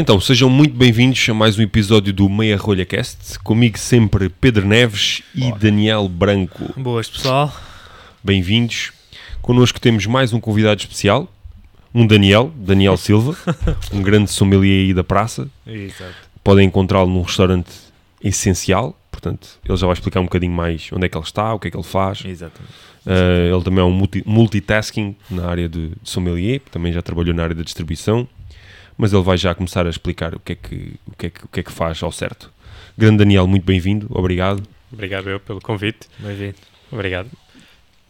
Então, sejam muito bem-vindos a mais um episódio do Meia Rolha Cast. Comigo sempre Pedro Neves e Daniel Branco. Boas, pessoal. Bem-vindos. Connosco temos mais um convidado especial, um Daniel, Daniel Silva, um grande sommelier aí da praça. Exato. Podem encontrá-lo num restaurante essencial, portanto, ele já vai explicar um bocadinho mais onde é que ele está, o que é que ele faz. Exatamente. Uh, ele também é um multi- multitasking na área de, de sommelier, também já trabalhou na área da distribuição, mas ele vai já começar a explicar o que é que, o que, é que, o que, é que faz ao certo. Grande Daniel, muito bem-vindo, obrigado. Obrigado eu pelo convite. Bem-vindo. Obrigado.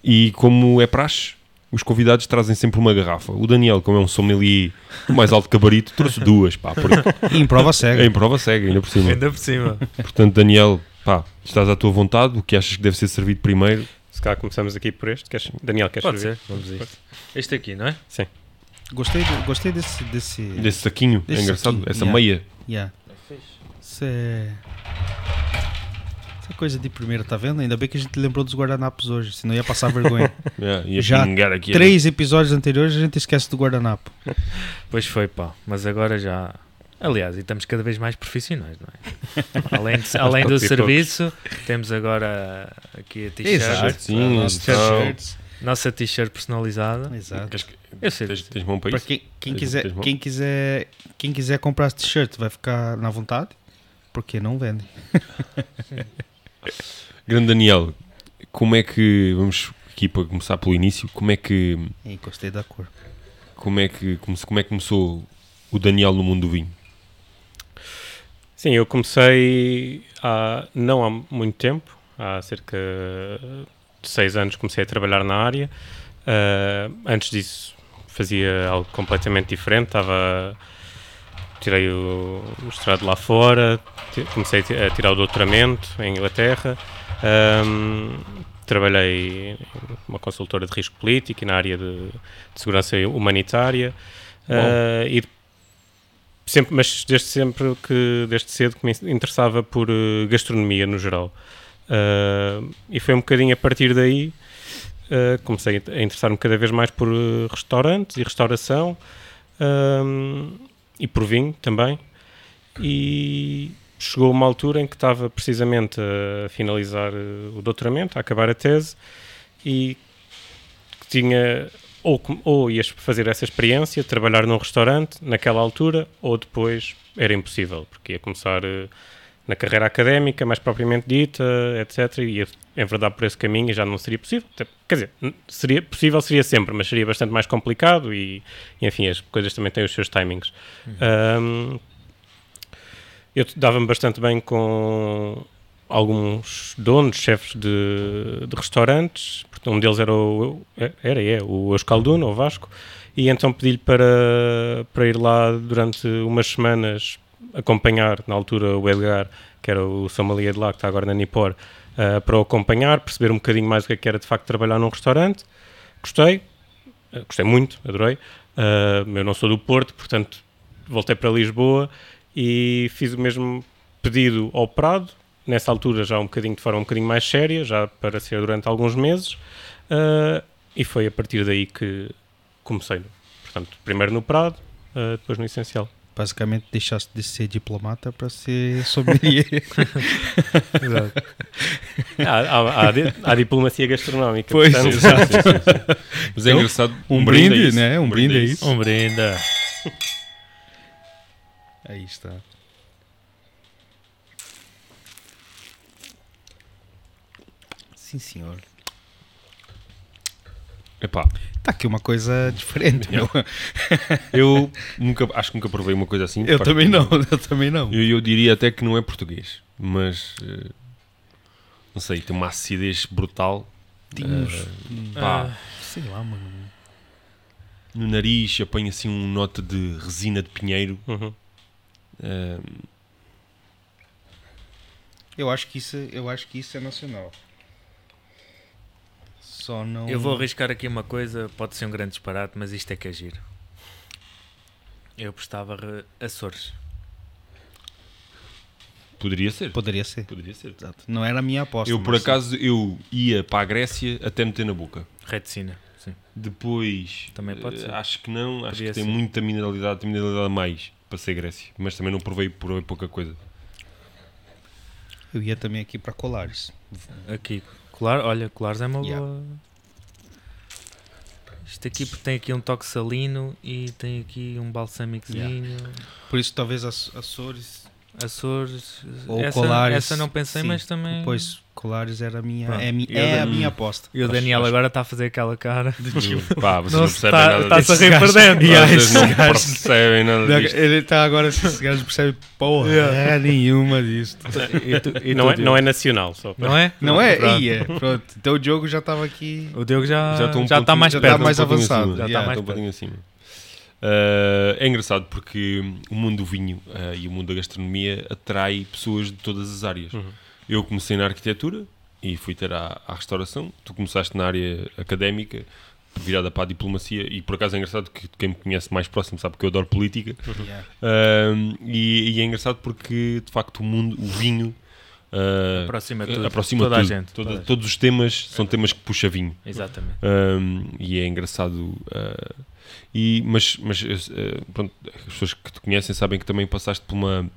E como é praxe, os convidados trazem sempre uma garrafa. O Daniel, como é um sommelier do mais alto gabarito, trouxe duas, pá, porque E em prova cega. em prova cega, ainda por cima. Ainda por cima. Portanto, Daniel, pá, estás à tua vontade, o que achas que deve ser servido primeiro? Se calhar começamos aqui por este. Queres, Daniel, queres Pode servir? ser. Vamos a isto. Este aqui, não é? Gostei, de- gostei desse. desse... Desse saquinho, é Desse engraçado, saquinho, essa yeah. meia. Yeah. Isso é. Isso é coisa de primeira, tá vendo? Ainda bem que a gente lembrou dos guardanapos hoje, senão ia passar vergonha. Yeah, ia Já aqui. Três episódios anteriores a gente esquece do guardanapo. Pois foi, pá. Mas agora já. Aliás, e estamos cada vez mais profissionais, não é? Além, de- além do serviço, temos agora aqui a t-shirt. Nossa, t-shirt personalizada. Exato. Eu sei. Tens, tens mão para Para isso? quem, quem, quiser, tens quem, quiser, quem quiser comprar esse t-shirt vai ficar na vontade, porque não vende. Grande Daniel, como é que, vamos aqui para começar pelo início, como é que, E gostei da cor. como é que, come- como é que começou o Daniel no mundo do vinho? Sim, eu comecei há, não há muito tempo, há cerca seis anos comecei a trabalhar na área. Ah, antes disso fazia algo completamente diferente, estava tirei o mestrado lá fora, comecei a ti- a tirar o doutoramento em Inglaterra, Ahm, trabalhei numa consultora de risco político e na área de, de segurança humanitária. Ah, e sempre, mas desde sempre que desde cedo que me interessava por eh, gastronomia no geral Ah, e foi um bocadinho a partir daí ah, comecei a interessar-me cada vez mais por eh, restaurantes e restauração e por vinho também. E chegou uma altura em que estava precisamente a finalizar o doutoramento, a acabar a tese e tinha ou, ou ias fazer essa experiência, trabalhar num restaurante naquela altura, ou depois era impossível, porque ia começar na carreira académica, mais propriamente dita, etc. E em verdade, por esse caminho já não seria possível. Quer dizer, seria possível, seria sempre, mas seria bastante mais complicado e, enfim, as coisas também têm os seus timings. Ahm, eu t- dava-me bastante bem com alguns donos, chefes de, de restaurantes, um deles era o, é- era, é, o Euskalduno, o Vasco, e então pedi-lhe para, para ir lá durante umas semanas acompanhar, na altura o Edgar, que era o sommelier de lá, que está agora na Nipor, ah, para o acompanhar, perceber um bocadinho mais o que é que era de facto trabalhar num restaurante. Gostei, ah, gostei muito, adorei. Ah, eu não sou do Porto, portanto voltei para Lisboa e fiz o mesmo pedido ao Prado, nessa altura já um bocadinho de forma um bocadinho mais séria, já para ser durante alguns meses, e foi a partir daí que comecei. Portanto, primeiro no Prado, depois no Essencial. Basicamente deixaste de ser diplomata para ser sommelier. Há, há, há, há diplomacia gastronómica. Pois, portanto, exato. Mas é Então, engraçado, um brinde brinde, é né? Um brinde é isso. Um brinde. Aí está. Sim, senhor. Epá, Tá aqui uma coisa diferente, meu. eu nunca, acho que nunca provei uma coisa assim. Eu também não, eu também não. Eu, eu diria até que não é português, mas eh, não sei, tem uma acidez brutal. Tinha uns- Eh, pá, Sei lá, mano. no nariz apanha assim um nota de resina de pinheiro. Uhum. Eh, Eu acho que isso, eu acho que isso é nacional. Só não. Eu vou arriscar aqui uma coisa, pode ser um grande disparate, mas isto é que é giro. Eu prestava re- Açores. poderia ser. Poderia ser. Poderia ser. Exato. Não era a minha aposta. Eu, por acaso, eu ia para a Grécia até meter na boca. Reticina, sim. Depois, Também pode eh, ser. acho que não. Acho que tem ser. muita mineralidade, tem mineralidade a mais. para ser Grécia. Mas também não provei, provei pouca coisa. Eu ia também aqui para Colares. Aqui, colar, olha, colares é uma Yeah. boa. Isto aqui tem aqui um toque salino e tem aqui um balsâmicozinho. Por isso, talvez Aço- Açores. Açores. Ou essa, Colares, essa não pensei, sim. mas também. Pois, Colares era a minha, Pronto. é é a Dan- minha aposta. E o Daniel acho- agora está a fazer aquela cara. Pá, vocês não, Não percebem está- nada está-se a rir por dentro. Yeah, Vocês não esse gajo- percebem nada disto. Ele está agora, esses gajos percebem porra é nenhuma disto. E tu- e Não tu, é, não é nacional, só Não é? Não é? Pronto. É, pronto. Então o Diogo já estava aqui. O Diogo já, Já já, um está mais já perto. está mais um avançado. Já está Yeah. mais um pouquinho acima. Uh, é engraçado porque o mundo do vinho uh, e o mundo da gastronomia atrai pessoas de todas as áreas. Uhum. Eu comecei na arquitetura e fui ter à, à restauração. Tu começaste na área académica, virada para a diplomacia. E por acaso é engraçado que quem me conhece mais próximo sabe que eu adoro política. Yeah. Uh, e, e é engraçado porque de facto o mundo, o vinho. uh, Aproxima tudo. aproxima toda tudo. a gente. Toda- toda gente. todos os temas são temas que puxa vinho. Exatamente. Um, e é engraçado. uh, e, mas mas uh, pronto, as pessoas que te conhecem sabem que também passaste por uma,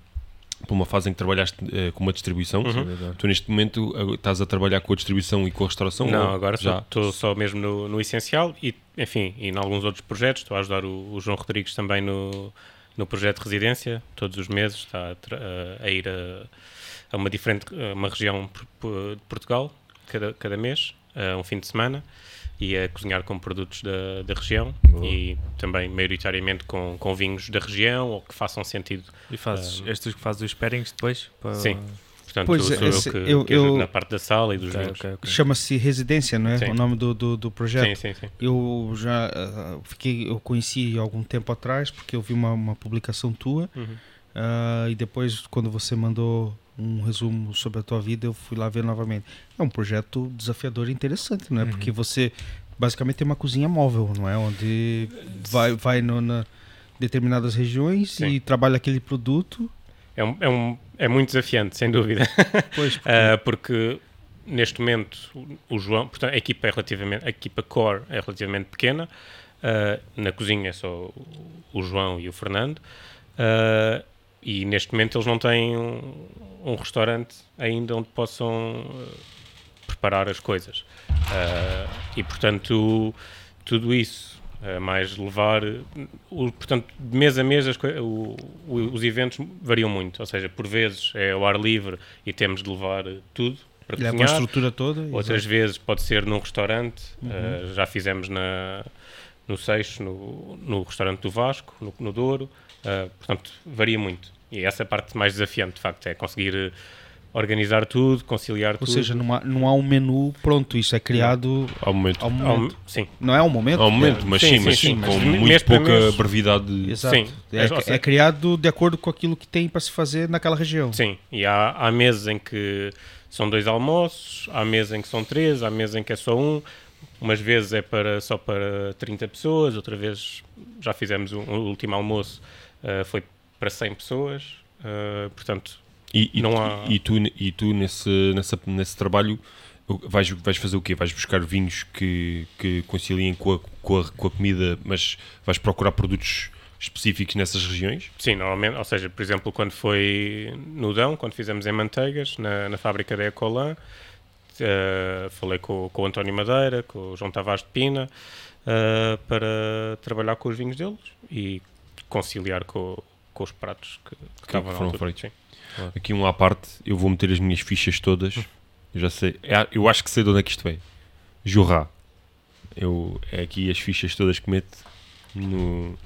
por uma fase em que trabalhaste uh, com uma distribuição. Uhum. Tu, neste momento, uh, estás a trabalhar com a distribuição e com a restauração? Não, ou agora já. estou só mesmo no, no essencial e, enfim, e em alguns outros projetos. Estou a ajudar o, o João Rodrigues também no, no projeto de residência. Todos os meses está a, tra- a- ir a, a uma diferente, a uma região de Portugal, cada, cada mês, um fim de semana, e a cozinhar com produtos da, da região Boa. e também, maioritariamente, com, com vinhos da região ou que façam sentido. E fazes, Ah. és tu que fazes os pairings depois? Para... Sim. Portanto, Pois, sou esse- eu que, eu- que eu- na parte da sala e dos Ok, vinhos. ok, ok. Chama-se Residência, não é? Sim. O nome do, do, do projeto. Sim, sim, sim. Eu já ah, fiquei, eu conheci algum tempo atrás porque eu vi uma, uma publicação tua Uhum. ah, e depois quando você mandou um resumo sobre a tua vida eu fui lá ver novamente. É um projeto desafiador e interessante, não é? Uhum. Porque você basicamente tem uma cozinha móvel, não é? Onde vai, vai no, na determinadas regiões Sim. e trabalha aquele produto. É, um, é, um, é muito desafiante, sem dúvida. Pois, porque- Ah, porque neste momento o- João, portanto, a equipa é relativamente, a equipa core é relativamente pequena. Ah, na cozinha é só o, João e o Fernando. Ah, e neste momento eles não têm um, um restaurante ainda onde possam ah, preparar as coisas. Ah, e portanto, tudo isso, ah, mais levar. o- portanto, de mês a mês o- o- os eventos variam muito. Ou seja, por vezes é ao ar livre e temos de levar tudo para leva a cozinhar. estrutura toda. Outras vezes pode ser num restaurante, Uhum. uh, já fizemos na, no Seixo, no, no restaurante do Vasco, no, no Douro, uh, portanto, varia muito. E essa é a parte mais desafiante, de facto, é conseguir uh, organizar tudo, conciliar Ou tudo. seja, não há, não há um menu pronto, isso é criado Ao momento. ao Ao- momento. sim, Não é ao momento? Ao momento, mas Sim, sim, sim, mas sim, com mas muito mês para pouca mês. brevidade. Exato. Sim. É, Ou seja- é criado de acordo com aquilo que tem para se fazer naquela região. sim. E há, há meses em que são dois almoços, há meses em que são três, há meses em que é só um. Umas vezes é para, só para 30 pessoas, outra vez já fizemos um, o último almoço, uh, foi para 100 pessoas. uh, portanto, E, e, Não há- e tu, e tu nesse, nessa, nesse trabalho vais, vais fazer o quê? Vais buscar vinhos que, que conciliem com a, com, a, com a comida, mas vais procurar produtos específicos nessas regiões? Sim, normalmente, ou seja, por exemplo, quando foi no Dão, quando fizemos em Manteigas, na, na fábrica da Ecolan, eh, falei com, com o António Madeira, com o João Tavares de Pina, eh, para trabalhar com os vinhos deles e conciliar com, com os pratos que, que estavam na foram altura. feitos. Sim. Aqui um à parte, eu vou meter as minhas fichas todas. Eu já sei, é- eu acho que sei de onde é que isto vem. Jurra. Eu, é aqui as fichas todas que meto no,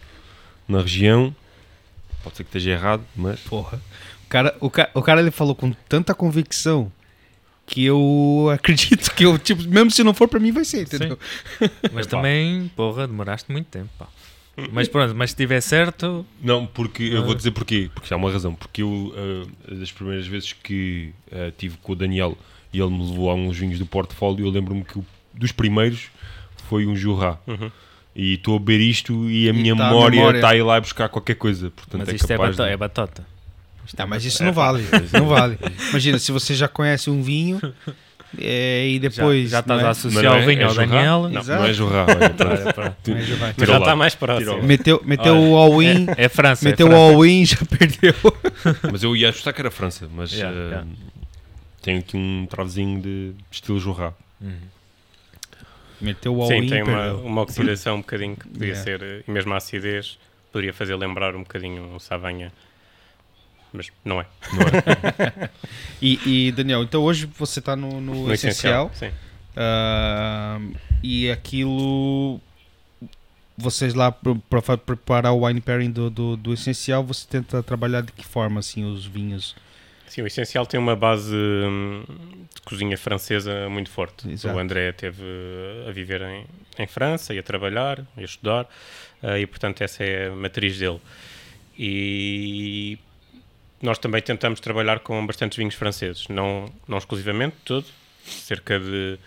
na região. Pode ser que esteja errado, mas Porra. O cara, o, ca, o cara ele falou com tanta convicção que eu acredito que eu, tipo, mesmo se não for pra mim, vai ser, entendeu? Mas também, porra, demoraste muito tempo, pá. Mas pronto, mas se estiver certo, Não, porque eu Ah. vou dizer porquê. Porque há uma razão. Porque eu, ah, das primeiras vezes que ah, tive com o Daniel e ele me levou a uns vinhos do portfólio, eu lembro-me que o- dos primeiros foi um Jurra. Uhum. E estou a beber isto e a minha tá memória está a ir lá buscar qualquer coisa. Portanto, mas é isto é, bato- de- é batota. Tá, mas isso não vale. Não vale. Imagina, se você já conhece um vinho É, e Já, depois. já estás não a é? associar o é- vinho é ao? Daniel. Não, Exato. não é jorrar. Mas já já está mais próximo. Meteu, meteu Olha, o all-in, É, é França. meteu é o França. all-in e já perdeu. Mas eu ia apostar que era França, mas Yeah, eh, yeah. tenho aqui um travezinho de estilo jorrar. Uhum. Meteu o all-in Sim, tem uma, uma oxidação um bocadinho que podia Yeah. ser, eh, e mesmo a acidez, poderia fazer lembrar um bocadinho um Savanha. Mas não é. E, e, Daniel, então hoje você está no, no No essencial. sim. ah, e aquilo. Vocês lá para preparar o wine pairing do, do, do essencial, você tenta trabalhar de que forma assim os vinhos? Sim, o essencial tem uma base hum, de cozinha francesa muito forte. Exato. O André teve a viver em, em França e a trabalhar e a estudar, eh, e portanto essa é a matriz dele. E nós também tentamos trabalhar com bastantes vinhos franceses, não, não exclusivamente, todo, cerca de.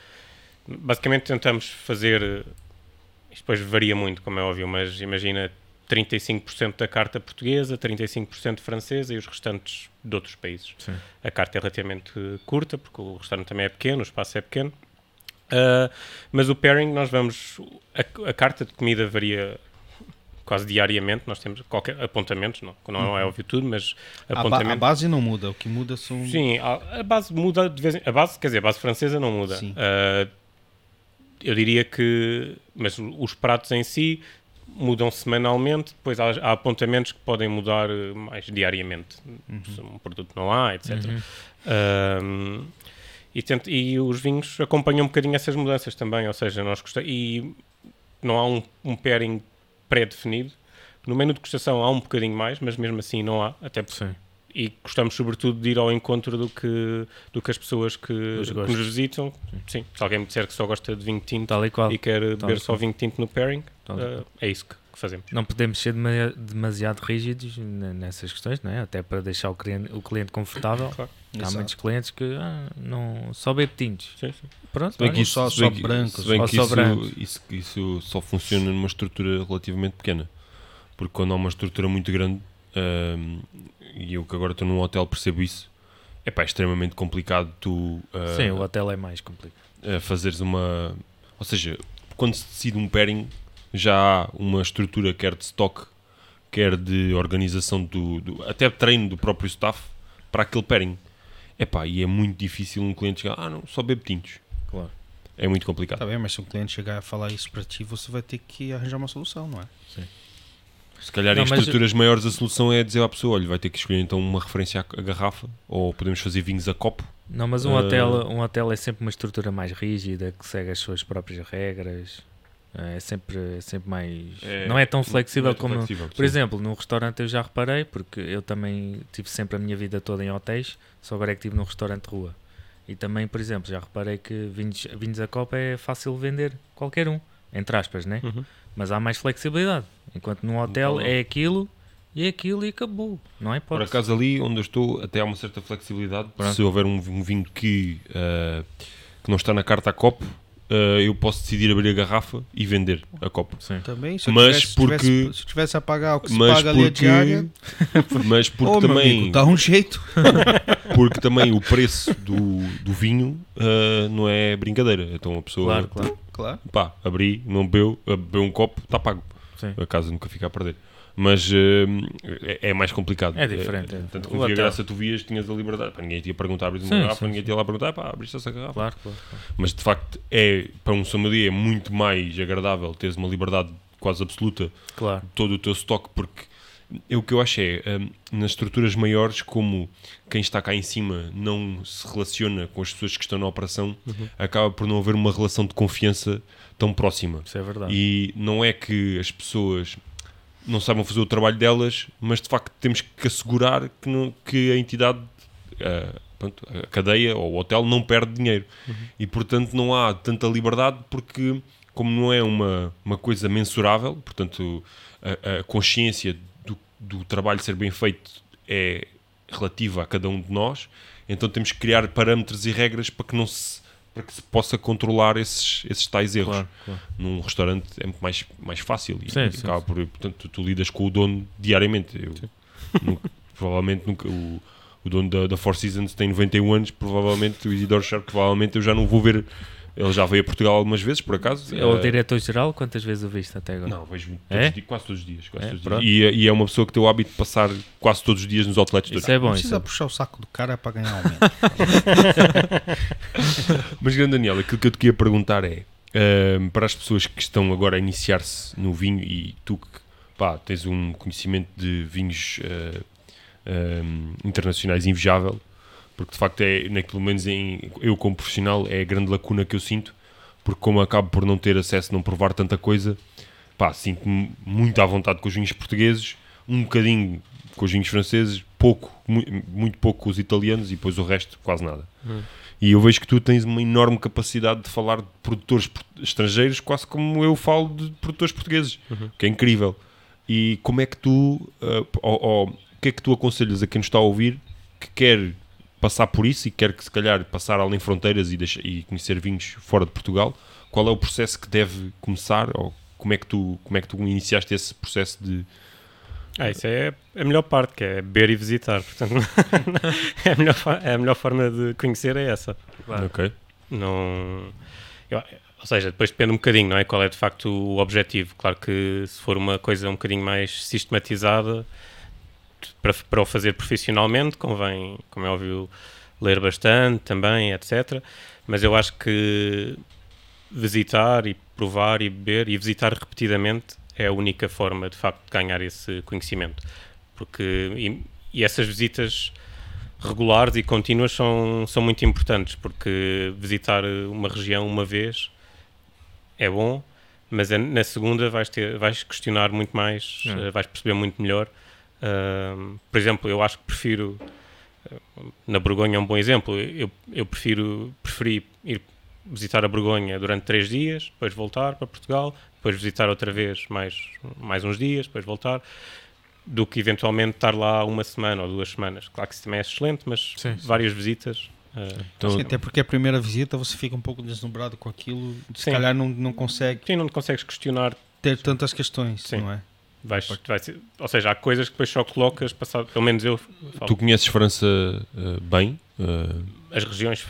Basicamente tentamos fazer. Isto depois varia muito, como é óbvio, mas imagina 35% da carta portuguesa, 35% francesa e os restantes de outros países. Sim. A carta é relativamente curta, porque o restaurante também é pequeno, o espaço é pequeno. Ah, mas o pairing, nós vamos. A, a carta de comida varia quase diariamente. Nós temos qualquer apontamentos, não, não é óbvio tudo, mas A, ba- apontamentos. a base não muda, o que muda são. Sim, a, a base muda de vez em A base, quer dizer, a base francesa não muda. Ah, eu diria que. Mas os pratos em si mudam semanalmente, depois há, há apontamentos que podem mudar mais diariamente. Se um produto não há, etc. Uhum. Ahm, e, tento- e os vinhos acompanham um bocadinho essas mudanças também, ou seja, nós gostamos. E não há um, um pairing pré-definido. No menu de degustação há um bocadinho mais, mas mesmo assim não há, até porque Sim. e gostamos sobretudo de ir ao encontro do que, do que as pessoas que, que gostos. nos visitam. Sim. se alguém me disser que só gosta de vinho tinto Tal e qual. e quer Tal beber e só vinho tinto no pairing, qual. é isso que, que fazemos. Não podemos ser dema- demasiado rígidos nessas questões, não é? Até para deixar o cliente, o cliente confortável. Claro. Há Exato. muitos clientes que ah, não, só bebe tintos. Sim, sim. Pronto, bem que isso, só- só que- brancos, bem que só isso, brancos. isso, isso só funciona numa estrutura relativamente pequena. Porque quando há uma estrutura muito grande, ahm, e eu que agora estou num hotel percebo isso, é pá, extremamente complicado tu ah, Sim, o hotel é mais complicado. a fazeres uma. Ou seja, quando se decide um pairing, já há uma estrutura, quer de stock, quer de organização, do, do- até de treino do próprio staff para aquele pairing. Epá, e é muito difícil um cliente chegar, ah não, só bebo tintos. Claro. É muito complicado. Tá bem, mas se um cliente chegar a falar isso para ti, você vai ter que arranjar uma solução, não é? Se calhar Não, em estruturas maiores a solução é dizer à pessoa, olha, vai ter que escolher então uma referência à, garrafa, ou podemos fazer vinhos a copo. Não, mas um, Ah. hotel, um hotel é sempre uma estrutura mais rígida, que segue as suas próprias regras. É sempre, é sempre mais. não é tão flexível como. Por exemplo, num restaurante eu já reparei, porque eu também tive sempre a minha vida toda em hotéis, só agora é que estive num restaurante de rua. E também, por exemplo, já reparei que vinhos, vinhos a copa é fácil vender qualquer um, entre aspas, né? Uhum. Mas há mais flexibilidade. Enquanto num hotel Então- é aquilo e é aquilo e acabou. Não é Por acaso ali onde eu estou até há uma certa flexibilidade. Pronto. Se houver um, um vinho que, ah, que não está na carta a copo, ah, eu posso decidir abrir a garrafa e vender a copo. Sim. Também, se eu Mas tivesse, porque- se tivesse, se eu tivesse a pagar o que se paga ali a porque, diária, mas porque oh, também amigo, dá um jeito. porque também o preço do, do vinho ah, não é brincadeira. Então a pessoa Claro, claro. Claro. pá, abri, não bebeu, bebeu um copo, está pago. Sim. A casa nunca fica a perder. Mas hum, é, é mais complicado. É diferente, é. tanto que O graça tu vias, tinhas a liberdade. Pá, ninguém te ia perguntar, abrir uma garrafa, sim, ninguém sim. te ia lá perguntar, pá, abriste essa garrafa. Claro, claro. claro. Mas de facto, é, para um sommelier é muito mais agradável teres uma liberdade quase absoluta claro. de todo o teu estoque, porque é o que eu acho é, hum, nas estruturas maiores, como quem está cá em cima não se relaciona com as pessoas que estão na operação, Uhum. acaba por não haver uma relação de confiança tão próxima. Isso é verdade. E não é que as pessoas não saibam fazer o trabalho delas, mas de facto temos que assegurar que, não- que a entidade, ah, pronto, a cadeia ou o hotel não perde dinheiro. E portanto não há tanta liberdade porque, como não é uma, uma coisa mensurável, portanto a, a consciência do, do trabalho ser bem feito é relativa a cada um de nós, então temos que criar parâmetros e regras para que não se para que se possa controlar esses, esses tais erros Claro, claro. num restaurante é muito mais, mais fácil e Sim, e sim, acaba por, portanto, tu, tu lidas com o dono diariamente. Eu nunca- provavelmente nunca, o, o dono da, da Four Seasons tem 91 anos, provavelmente o Isidoro Sharp, provavelmente eu já não vou ver. Ele já veio a Portugal algumas vezes, por acaso. É o uh, diretor-geral, quantas vezes o viste até agora? Não, vejo é? dias, quase todos os dias. Quase é? todos os dias. E, e, é uma pessoa que tem o hábito de passar quase todos os dias nos outlets. Isso é bom. precisa é puxar o saco do cara para ganhar aumento. Mas, grande Daniel, aquilo que eu te queria perguntar é, uh, para as pessoas que estão agora a iniciar-se no vinho e tu que pá, tens um conhecimento de vinhos uh, um, internacionais invejável, porque de facto é, né, pelo menos em, eu como profissional, é a grande lacuna que eu sinto, porque como acabo por não ter acesso, não provar tanta coisa, pá, sinto-me muito à vontade com os vinhos portugueses, um bocadinho com os vinhos franceses, pouco, muito, pouco com os italianos e depois o resto quase nada. Hum. E eu vejo que tu tens uma enorme capacidade de falar de produtores estrangeiros, quase como eu falo de produtores portugueses, uhum. que é incrível. E como é que tu, uh, ou, ou, que é que tu aconselhas a quem nos está a ouvir que quer passar por isso e quer que se calhar passar além fronteiras e, deixa, e conhecer vinhos fora de Portugal? Qual é o processo que deve começar ou como é que tu, como é que tu iniciaste esse processo de... Ah, isso é a melhor parte, que é beber e visitar. Portanto, é, a melhor, é a melhor forma de conhecer é essa. Claro. Ok. Não... Eu, ou seja, depois depende um bocadinho, não é? Qual é de facto o objetivo. Claro que se for uma coisa um bocadinho mais sistematizada, para, para o fazer profissionalmente, convém, como é óbvio, ler bastante também, etc. Mas eu acho que visitar e provar e beber e visitar repetidamente é a única forma de facto de ganhar esse conhecimento. Porque, e, e essas visitas regulares e contínuas são, são muito importantes, porque visitar uma região uma vez é bom, mas é, na segunda vais, ter, vais questionar muito mais, uh, vais perceber muito melhor por exemplo, eu acho que prefiro. Na Borgonha é um bom exemplo. Eu, eu prefiro preferi ir visitar a Borgonha durante três dias, depois voltar para Portugal, depois visitar outra vez mais, mais uns dias, depois voltar, do que eventualmente estar lá uma semana ou duas semanas. Claro que isso também é excelente, mas sim, sim. várias visitas. Uh, então, sim, até porque a primeira visita você fica um pouco deslumbrado com aquilo, se sim. calhar não, não consegue. Sim, não consegues questionar. Ter tantas questões, não é? Vais, vai ser, ou seja, há coisas que depois só colocas, passado, pelo menos eu. Falo. Tu conheces França uh, bem? Uh... As regiões,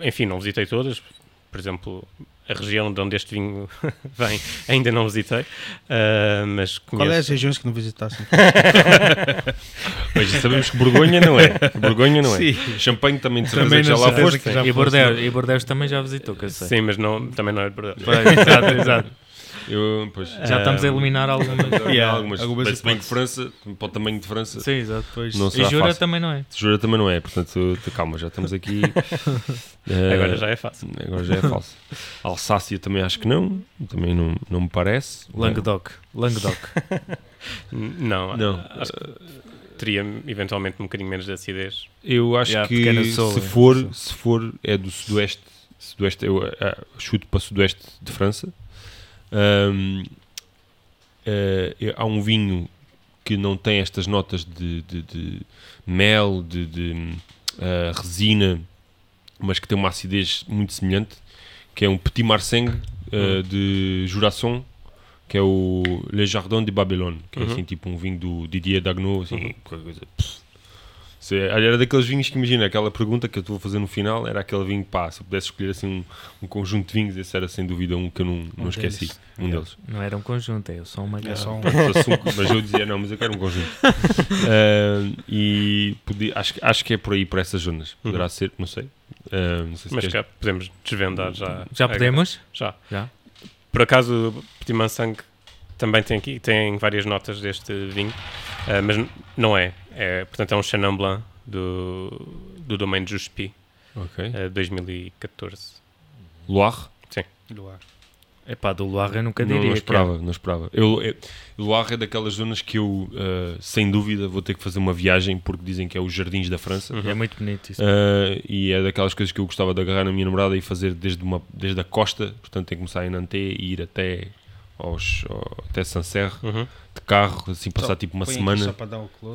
enfim, não visitei todas. Por exemplo, a região de onde este vinho vem ainda não visitei. Uh, mas conheço. Qual é as regiões que não visitaste? mas sabemos que Borgonha não é. Borgonha não é. Sim. Champanhe também, também já lá foste. Já e, Bordeaux, e Bordeaux também já visitou, que eu sei. Sim, mas não, também não é de Bordeaux. exato, exato. Eu, pois, já estamos a eliminar algumas. yeah, algumas. algumas Mas bem que França, para o tamanho de França. Sim, exato. Pois. Não e Jura fácil. também não é. Jura também não é, portanto, calma, já estamos aqui. uh, agora já é fácil. Agora já é fácil. Alsácia também acho que não, também não, não me parece. Languedoc. Languedoc. não, não. Acho que teria eventualmente um bocadinho menos de acidez. Eu acho yeah, que se for, se for é do sudoeste, sudoeste eu uh, chuto para sudoeste de França um, uh, eh, há um vinho que não tem estas notas de, de, de mel, de, de uh, resina, mas que tem uma acidez muito semelhante, que é um Petit Marseng uh, de Jurasson, que é o Le Jardin de Babylone, que é uhum. assim tipo um vinho do Didier Dagnot, assim, uhum. coisa. Pss, se, era daqueles vinhos que imagina, aquela pergunta que eu estou a fazer no final era aquele vinho, pá, se eu pudesse escolher assim um, um conjunto de vinhos, esse era sem dúvida um que eu não, não um esqueci. Deles. Um deles. Não era um conjunto, é só uma é só um... Mas eu dizia, não, mas eu quero um conjunto. uh, e podia, acho, acho que é por aí, por essas zonas. Poderá uhum. ser, não sei. Uh, não sei se mas queres... cá podemos desvendar já. Já podemos? Já. já. Por acaso, Petit Mansang também tem aqui, tem várias notas deste vinho, uh, mas não é. É, portanto, é um Chenin Blanc do, do domaine Juspi, okay. uh, 2014. Loire? Sim. Loire. É pá, do Loire eu nunca diria. Não, não esperava, não esperava. Eu, eu, Loire é daquelas zonas que eu, uh, sem dúvida, vou ter que fazer uma viagem porque dizem que é os jardins da França. Uhum. É muito bonito isso. Uh, e é daquelas coisas que eu gostava de agarrar na minha namorada e fazer desde, uma, desde a costa, portanto, tem que começar em Nantes e ir até aos, até Sancerre uhum. De carro, assim passar só, tipo uma semana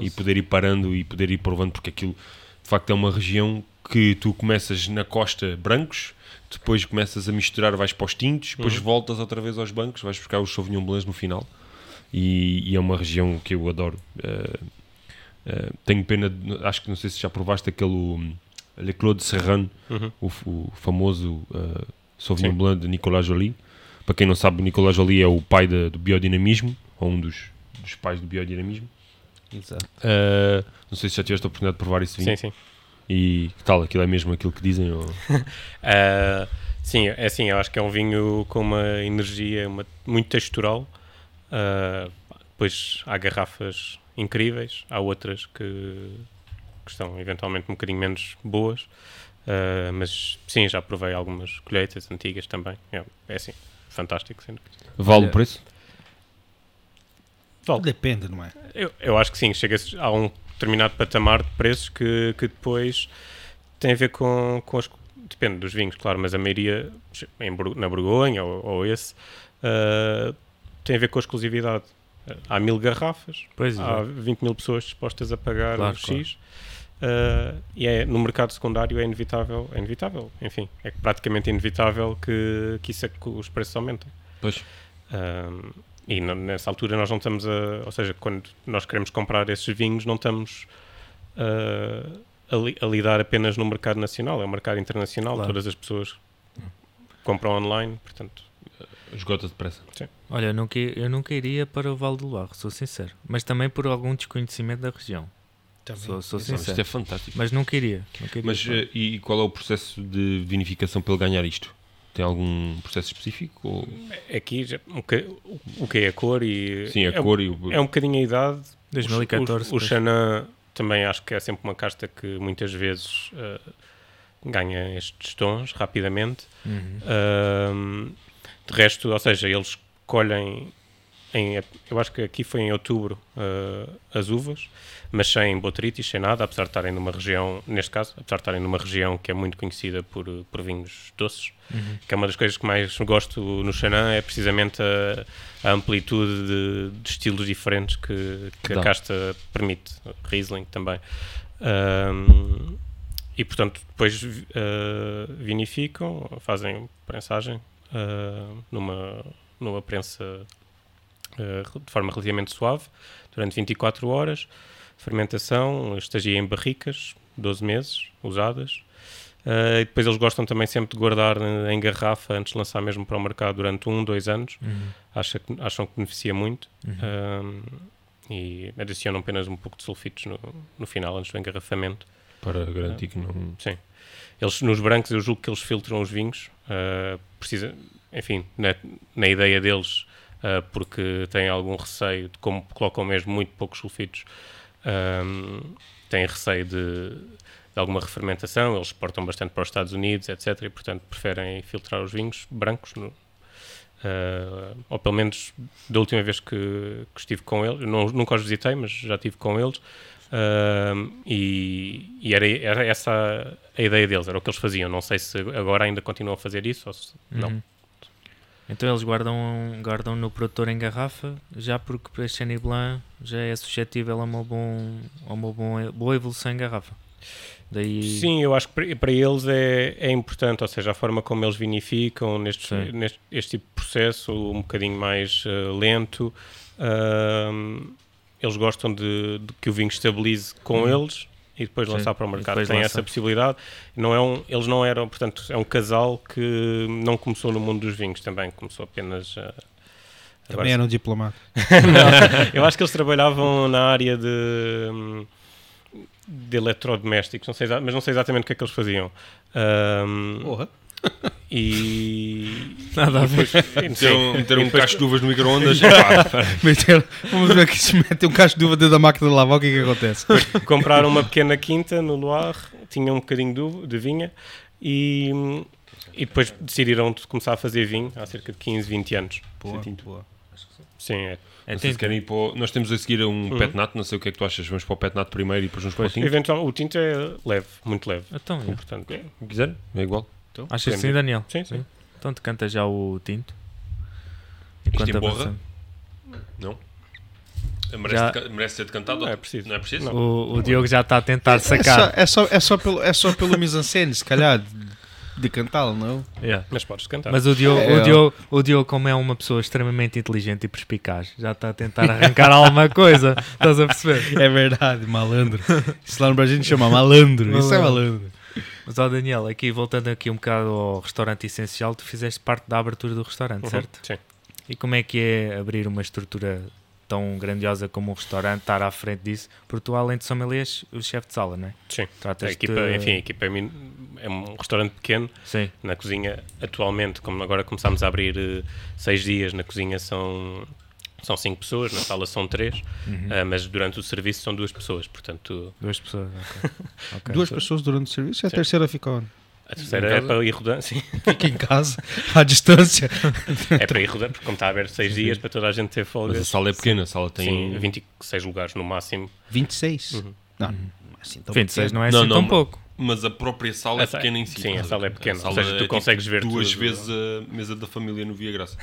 e poder ir parando e poder ir provando, porque aquilo de facto é uma região que tu começas na costa brancos, depois começas a misturar, vais para os tintos, depois uhum. voltas outra vez aos bancos, vais buscar os Sauvignon Blancs no final e, e, é uma região que eu adoro. Uh, Uh, tenho pena, de, acho que não sei se já provaste aquele um, Le Claude Serrano, uhum. o, o, famoso uh, Sauvignon Sim. Blanc de Nicolas Joly. Para quem não sabe, Nicolas Joly é o pai de, do biodinamismo, ou um dos, dos pais do biodinamismo. Exato. Uh, não sei se já tiveste a oportunidade de provar esse vinho. Sim, sim. E que tal? Aquilo é mesmo aquilo que dizem? Ou... uh, sim, é assim, eu acho que é um vinho com uma energia uma, muito textural. Uh, depois há garrafas incríveis, há outras que, que estão eventualmente um bocadinho menos boas. Uh, mas sim, já provei algumas colheitas antigas também. É, é assim, fantástico. Sempre. Vale o preço? Vale. Depende, não é? Eu, eu acho que sim, chega a um determinado patamar de preços que, que depois tem a ver com, com as. Depende dos vinhos, claro, mas a maioria em, na Borgonha ou, ou esse uh, tem a ver com a exclusividade. Há mil garrafas, pois há é. 20 mil pessoas dispostas a pagar claro, X. Claro. Uh, e é, no mercado secundário é inevitável, é inevitável, enfim, é praticamente inevitável que, que isso é que os preços aumentem. Pois. Uh, e nessa altura nós não estamos a. Ou seja, quando nós queremos comprar esses vinhos, não estamos uh, a, li, a, lidar apenas no mercado nacional, é o mercado internacional. Claro. Todas as pessoas compram online, portanto. Esgota depressa. Sim. Olha, eu nunca, eu nunca iria para o Val do Loire, sou sincero. Mas também por algum desconhecimento da região. Também. Sou, sou sincero. Isto é fantástico. Mas nunca iria. Mas uh, e qual é o processo de vinificação para ele ganhar isto? Tem algum processo específico? Ou... Aqui, já, um o que é a cor e... Sim, a é, cor e o... É um bocadinho a idade. 2014. O, o, o Xanã também acho que é sempre uma casta que muitas vezes uh, ganha estes tons rapidamente. Uhum. Uh, de resto, ou seja, eles colhem em, eu acho que aqui foi em outubro uh, as uvas, mas sem botritis, sem nada, apesar de estarem numa região, neste caso, apesar de estarem numa região que é muito conhecida por, por vinhos doces, uhum. que é uma das coisas que mais gosto no Xanã, é precisamente a, a amplitude de, de, estilos diferentes que, que a casta permite, Riesling também. Um, e portanto, depois uh, vinificam, fazem prensagem uh, numa, numa prensa de forma relativamente suave, durante 24 horas. Fermentação, estagia em barricas, 12 meses, usadas. Uh, e depois eles gostam também sempre de guardar em garrafa antes de lançar mesmo para o mercado durante um, dois anos. Uhum. Acha que, acham que beneficia muito. Uhum. Uh, e adicionam apenas um pouco de sulfitos no, no final, antes do engarrafamento. Para garantir uh, que não. Sim. Eles, nos brancos, eu julgo que eles filtram os vinhos. precisa, enfim, na, na ideia deles, uh, porque têm algum receio de como colocam mesmo muito poucos sulfitos, um, têm receio de, de, alguma refermentação, eles exportam bastante para os Estados Unidos, etc. E, portanto, preferem filtrar os vinhos brancos, no, uh, ou pelo menos da última vez que, que estive com eles, não, nunca os visitei, mas já estive com eles. Uh, e, e era, era, essa a ideia deles, era o que eles faziam. Não sei se agora ainda continuam a fazer isso ou se uhum. não. Então eles guardam, guardam no produtor em garrafa, já porque para Chenin Blanc já é suscetível a uma, bom, a uma bom, boa evolução em garrafa. Daí... Sim, eu acho que para eles é, é importante, ou seja, a forma como eles vinificam neste, neste este tipo de processo, um bocadinho mais uh, lento, uh, eles gostam de, de, que o vinho estabilize com hum. eles e depois Sim, lançar para o mercado. Tem essa possibilidade. Não é um, eles não eram, portanto, é um casal que não começou no mundo dos vinhos também, começou apenas a. Também eram diplomatas. eu acho que eles trabalhavam na área de, de eletrodomésticos, não sei, mas não sei exatamente o que é que eles faziam. Um, Porra. E. Nada a ver. Meter um, meter um cacho de uvas no micro-ondas. vamos ver que se mete um cacho de uva dentro da máquina de lavar, o que é que acontece? Compraram uma pequena quinta no Loire, tinha um bocadinho de, uva, de vinha e, e depois decidiram começar a fazer vinho há cerca de 15, 20 anos. Boa, boa. Sim, é. É, se querem ir para o... Nós temos a seguir um uhum. petnat, não sei o que é que tu achas. Vamos para o petnat primeiro e depois vamos para o tinto? Eventual, o tinto é leve, muito leve. Então, é. Portanto, é. quiser, é igual. Então, Achas sim, Daniel? Sim, sim. Então te canta já o tinto. Enquanto Isto emborra? Não? Merece, já... merece ser decantado? Não é preciso. Não é preciso? O, o Diogo já está a tentar sacar. É só, é só, é só, pelo, é só pelo mise-en-scène, se calhar. de cantá-lo, não? Yeah. Mas podes cantar. Mas o Diogo, é, o, Diogo, o Diogo, como é uma pessoa extremamente inteligente e perspicaz, já está a tentar arrancar alguma coisa. Estás a perceber? É verdade, malandro. Isso lá no Brasil a gente chama malandro. malandro. Isso é malandro. Mas, ó Daniel, aqui voltando aqui um bocado ao restaurante essencial, tu fizeste parte da abertura do restaurante, uhum. certo? Sim. E como é que é abrir uma estrutura tão grandiosa como um restaurante, estar à frente disso, porque tu, além de sommeliers, o chefe de sala, não é? Sim. Tratas a equipa, enfim, a equipa é, é um restaurante pequeno. Sim. Na cozinha, atualmente, como agora começamos a abrir uh, seis dias, na cozinha são são cinco pessoas, na sala são três, uhum. uh, mas durante o serviço são duas pessoas, portanto... Duas pessoas, ok. okay. Duas pessoas durante o serviço e a terceira fica onde? A terceira é para ir rodando, sim. Fica em casa, à distância. É para ir rodando, porque como está a haver seis sim. dias, para toda a gente ter folga. Mas a sala é pequena, a sala tem... Sim, 26 lugares no máximo. 26? Uhum. Não, não é assim tão 26 pequeno. não é assim não, tão pouco. Mas a própria sala é pequena em si. Sim, a sala é pequena. Sala Ou seja, tu é consegues tipo ver duas tudo. vezes a mesa da família no Via Graça.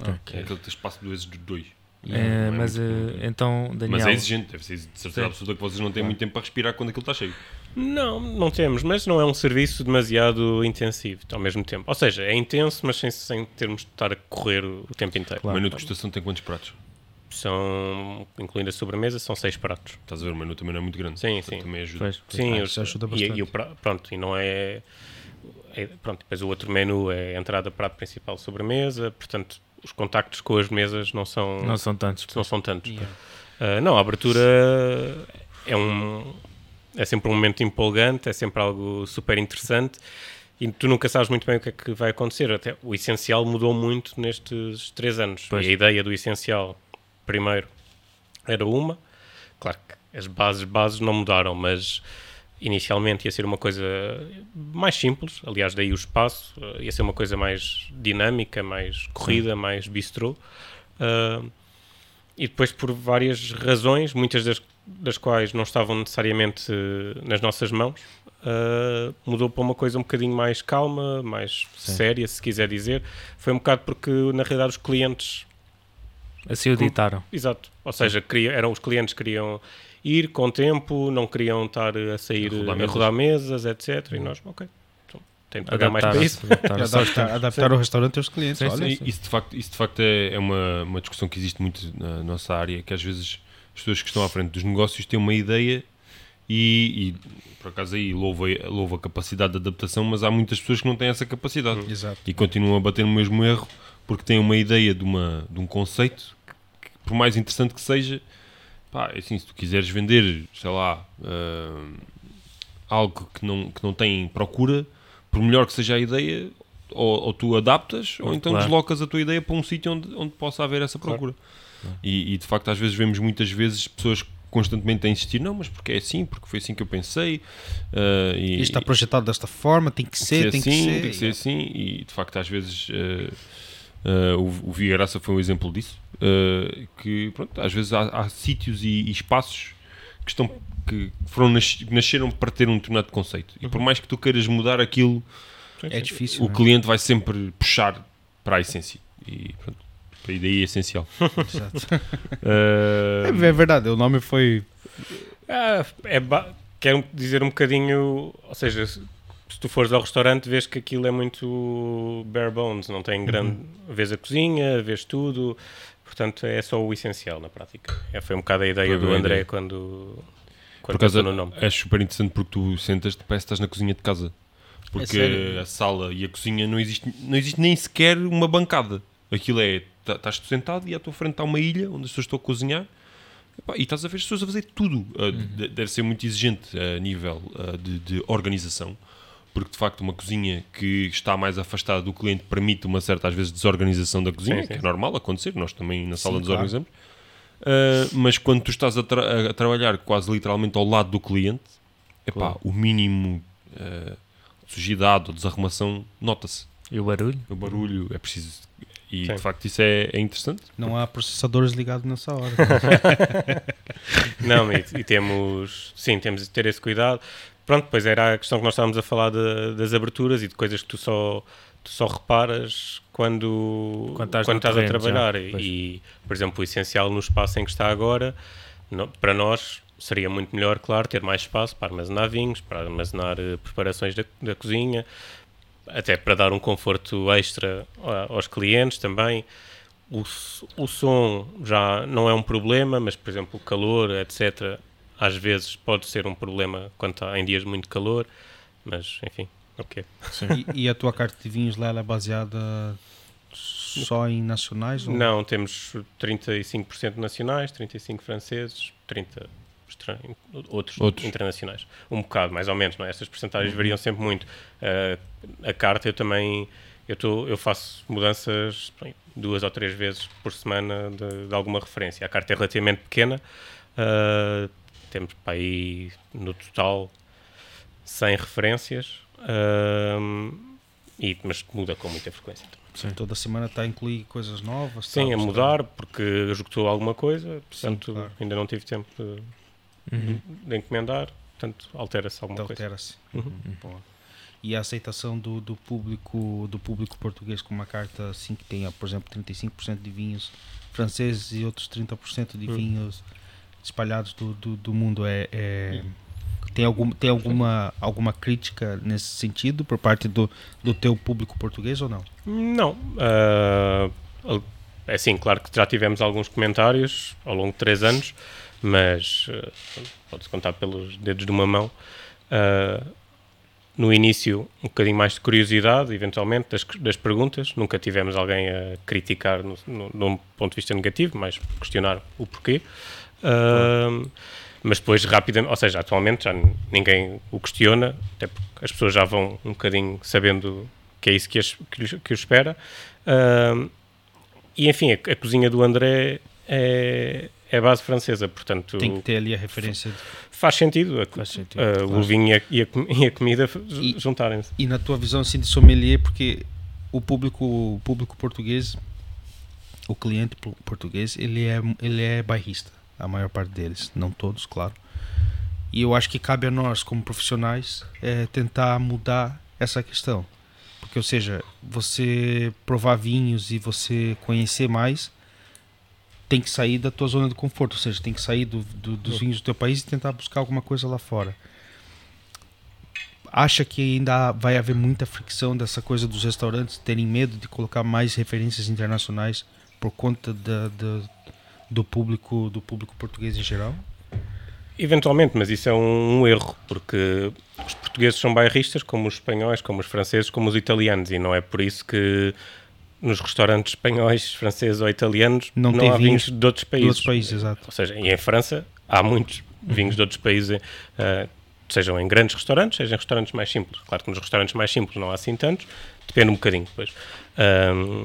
okay. É aquele espaço de vezes de dois. É, é mas uh, então, Daniel... Mas é exigente, deve ser de certeza absoluta que vocês não têm muito tempo para respirar quando aquilo está cheio. Não, não temos, mas não é um serviço demasiado intensivo ao mesmo tempo. Ou seja, é intenso, mas sem, sem termos de estar a correr o tempo inteiro. Claro. O menu de degustação tem quantos pratos? São, incluindo a sobremesa, são seis pratos. Estás a ver, o menu também não é muito grande. Sim, sim. Também ajuda. Pois, sim, eu, ajuda bastante. E, e o, pronto, e não é, é... Pronto, depois o outro menu é entrada, prato principal, sobremesa, portanto os contactos com as mesas não são não são tantos não são tantos yeah. uh, não a abertura é um é sempre um momento empolgante é sempre algo super interessante e tu nunca sabes muito bem o que é que vai acontecer até o essencial mudou muito nestes três anos pois. e a ideia do essencial primeiro era uma claro que as bases bases não mudaram mas inicialmente ia ser uma coisa mais simples, aliás, daí o espaço, uh, ia ser uma coisa mais dinâmica, mais corrida, mais bistrô. Uh, e depois, por várias razões, muitas das, das quais não estavam necessariamente uh, nas nossas mãos, uh, mudou para uma coisa um bocadinho mais calma, mais Sim. séria, se quiser dizer. Foi um bocado porque, na realidade, os clientes. Assim o ditaram. Exato. Ou seja, queria, eram, os clientes queriam ir com tempo, não queriam estar a sair a rodar, a rodar mesas. etc. E nós, ok, então, tem de pagar mais para isso. Adaptar, adaptar, adaptar o restaurante aos clientes. Sim, olha, sim. Isso de facto, isso de facto é, é uma, uma discussão que existe muito na nossa área, que às vezes as pessoas que estão à frente dos negócios têm uma ideia e, e, por acaso aí louvo, louvo a capacidade de adaptação, mas há muitas pessoas que não têm essa capacidade Exato. e continuam a bater no mesmo erro porque têm uma ideia de, uma, de um conceito que, que por mais interessante que seja, pá, é assim, se tu quiseres vender, sei lá, uh, algo que não, que não tem procura, por melhor que seja a ideia, ou, ou tu adaptas, ou então claro. deslocas a tua ideia para um sítio onde, onde possa haver essa procura. Claro. E, e, de facto, às vezes vemos muitas vezes pessoas constantemente a insistir, não, mas porque é assim, porque foi assim que eu pensei. Uh, e, Isto está projetado desta forma, tem que ser, tem, assim, que ser. Tem que ser assim, e de facto, às vezes. Uh, Uh, o, o Via Graça foi um exemplo disso. Uh, que pronto, às vezes há, há sítios e, e, espaços que estão que foram nas, nasceram para ter um determinado conceito. E por uhum. mais que tu queiras mudar aquilo, é difícil. O é? cliente vai sempre puxar para a essência. E pronto, a ideia é essencial. Exato. uh, é, é, verdade, o nome foi. É, é quero dizer um bocadinho, ou seja, se tu fores ao restaurante, vês que aquilo é muito bare bones, não tem grande. Uhum. Vês a cozinha, vês tudo, portanto é só o essencial na prática. É, foi um bocado a ideia do André ideia. quando. quando Por causa, no nome. é super interessante porque tu sentas, parece que estás na cozinha de casa. Porque é a sala e a cozinha não existe, não existe nem sequer uma bancada. Aquilo é, tá, estás sentado e à tua frente está uma ilha onde as pessoas estão a cozinhar e estás a ver as pessoas a fazer tudo. Uh, uhum. Deve ser muito exigente a nível uh, de, de, organização porque de facto uma cozinha que está mais afastada do cliente permite uma certa, às vezes, desorganização da cozinha, sim, sim. que é normal acontecer, nós também na sala sim, desorganizamos. Claro. Uh, mas quando tu estás a, tra a, trabalhar quase literalmente ao lado do cliente, epá, claro. o mínimo uh, de sujidade ou desarrumação nota-se. E o barulho? O barulho é preciso. E de facto isso é, é, interessante. Não há processadores ligados nessa hora. não, e, e, temos, sim, temos de ter esse cuidado pronto, depois era a questão que nós estávamos a falar de, das aberturas e de coisas que tu só, tu só reparas quando, quando estás, quando estás terreno, a trabalhar. Já, e, por exemplo, o essencial no espaço em que está agora, no, para nós seria muito melhor, claro, ter mais espaço para armazenar vinhos, para armazenar uh, preparações da, da cozinha, até para dar um conforto extra aos clientes também. O, o som já não é um problema, mas, por exemplo, o calor, etc., às vezes pode ser um problema quando está em dias muito calor, mas, enfim, ok. E, e, a tua carta de vinhos lá é baseada só em nacionais? Ou? Não, temos 35% nacionais, 35% franceses, 30% outros, outros, internacionais. Um bocado, mais ou menos, não é? Essas porcentagens uhum. variam sempre muito. Uh, a carta eu também eu, tô, eu faço mudanças bem, duas ou três vezes por semana de, de, alguma referência. A carta é relativamente pequena, uh, temos para aí no total 100 referências, uh, e, mas muda com muita frequência. Sim. Toda semana está a incluir coisas novas? Sim, a mudar, porque esgotou alguma coisa, portanto Sim, claro. ainda não tive tempo de uhum. de encomendar, portanto altera-se alguma altera coisa. Altera-se. Uhum. Uhum. E a aceitação do, do, público do público português com uma carta assim que tenha, por exemplo, 35% de vinhos franceses e outros 30% de uhum. vinhos espalhados do, do, do mundo é, é tem, algum, tem alguma, alguma crítica nesse sentido por parte do, do teu público português ou não? Não. Uh, é assim, claro que já tivemos alguns comentários ao longo de três anos mas uh, pode-se contar pelos dedos de uma mão. Uh, no início, um bocadinho mais de curiosidade, eventualmente, das, das perguntas. Nunca tivemos alguém a criticar no, no, num ponto de vista negativo, mas questionar o porquê. Uh, mas depois, rapidamente, ou seja, atualmente já ninguém o questiona, até porque as pessoas já vão um bocadinho sabendo que é isso que, as, que, os espera. Uh, e enfim, a, a, cozinha do André é, é base francesa, portanto... Tem que ter ali a referência. De... Faz sentido, a, faz sentido a, claro. o vinho e a, e a comida juntarem-se. E na tua visão assim, de sommelier, porque o público, o público português, o cliente português, ele é, ele é bairrista, a maior parte deles, não todos, claro. E eu acho que cabe a nós, como profissionais, é, tentar mudar essa questão. Porque, ou seja, você provar vinhos e você conhecer mais tem que sair da tua zona de conforto, ou seja, tem que sair do, do, dos vinhos do teu país e tentar buscar alguma coisa lá fora. Acha que ainda vai haver muita fricção dessa coisa dos restaurantes terem medo de colocar mais referências internacionais por conta da, da, do público do público português em geral? Eventualmente, mas isso é um, um, erro, porque os portugueses são bairristas, como os espanhóis, como os franceses, como os italianos, e não é por isso que nos restaurantes espanhóis, franceses ou italianos não, não há vinhos, vinhos de outros países. De outros países exato. Ou seja, e em França há muitos uhum. vinhos de outros países, uh, sejam em grandes restaurantes, sejam em restaurantes mais simples. Claro que nos restaurantes mais simples não há assim tantos, depende um bocadinho depois. Um,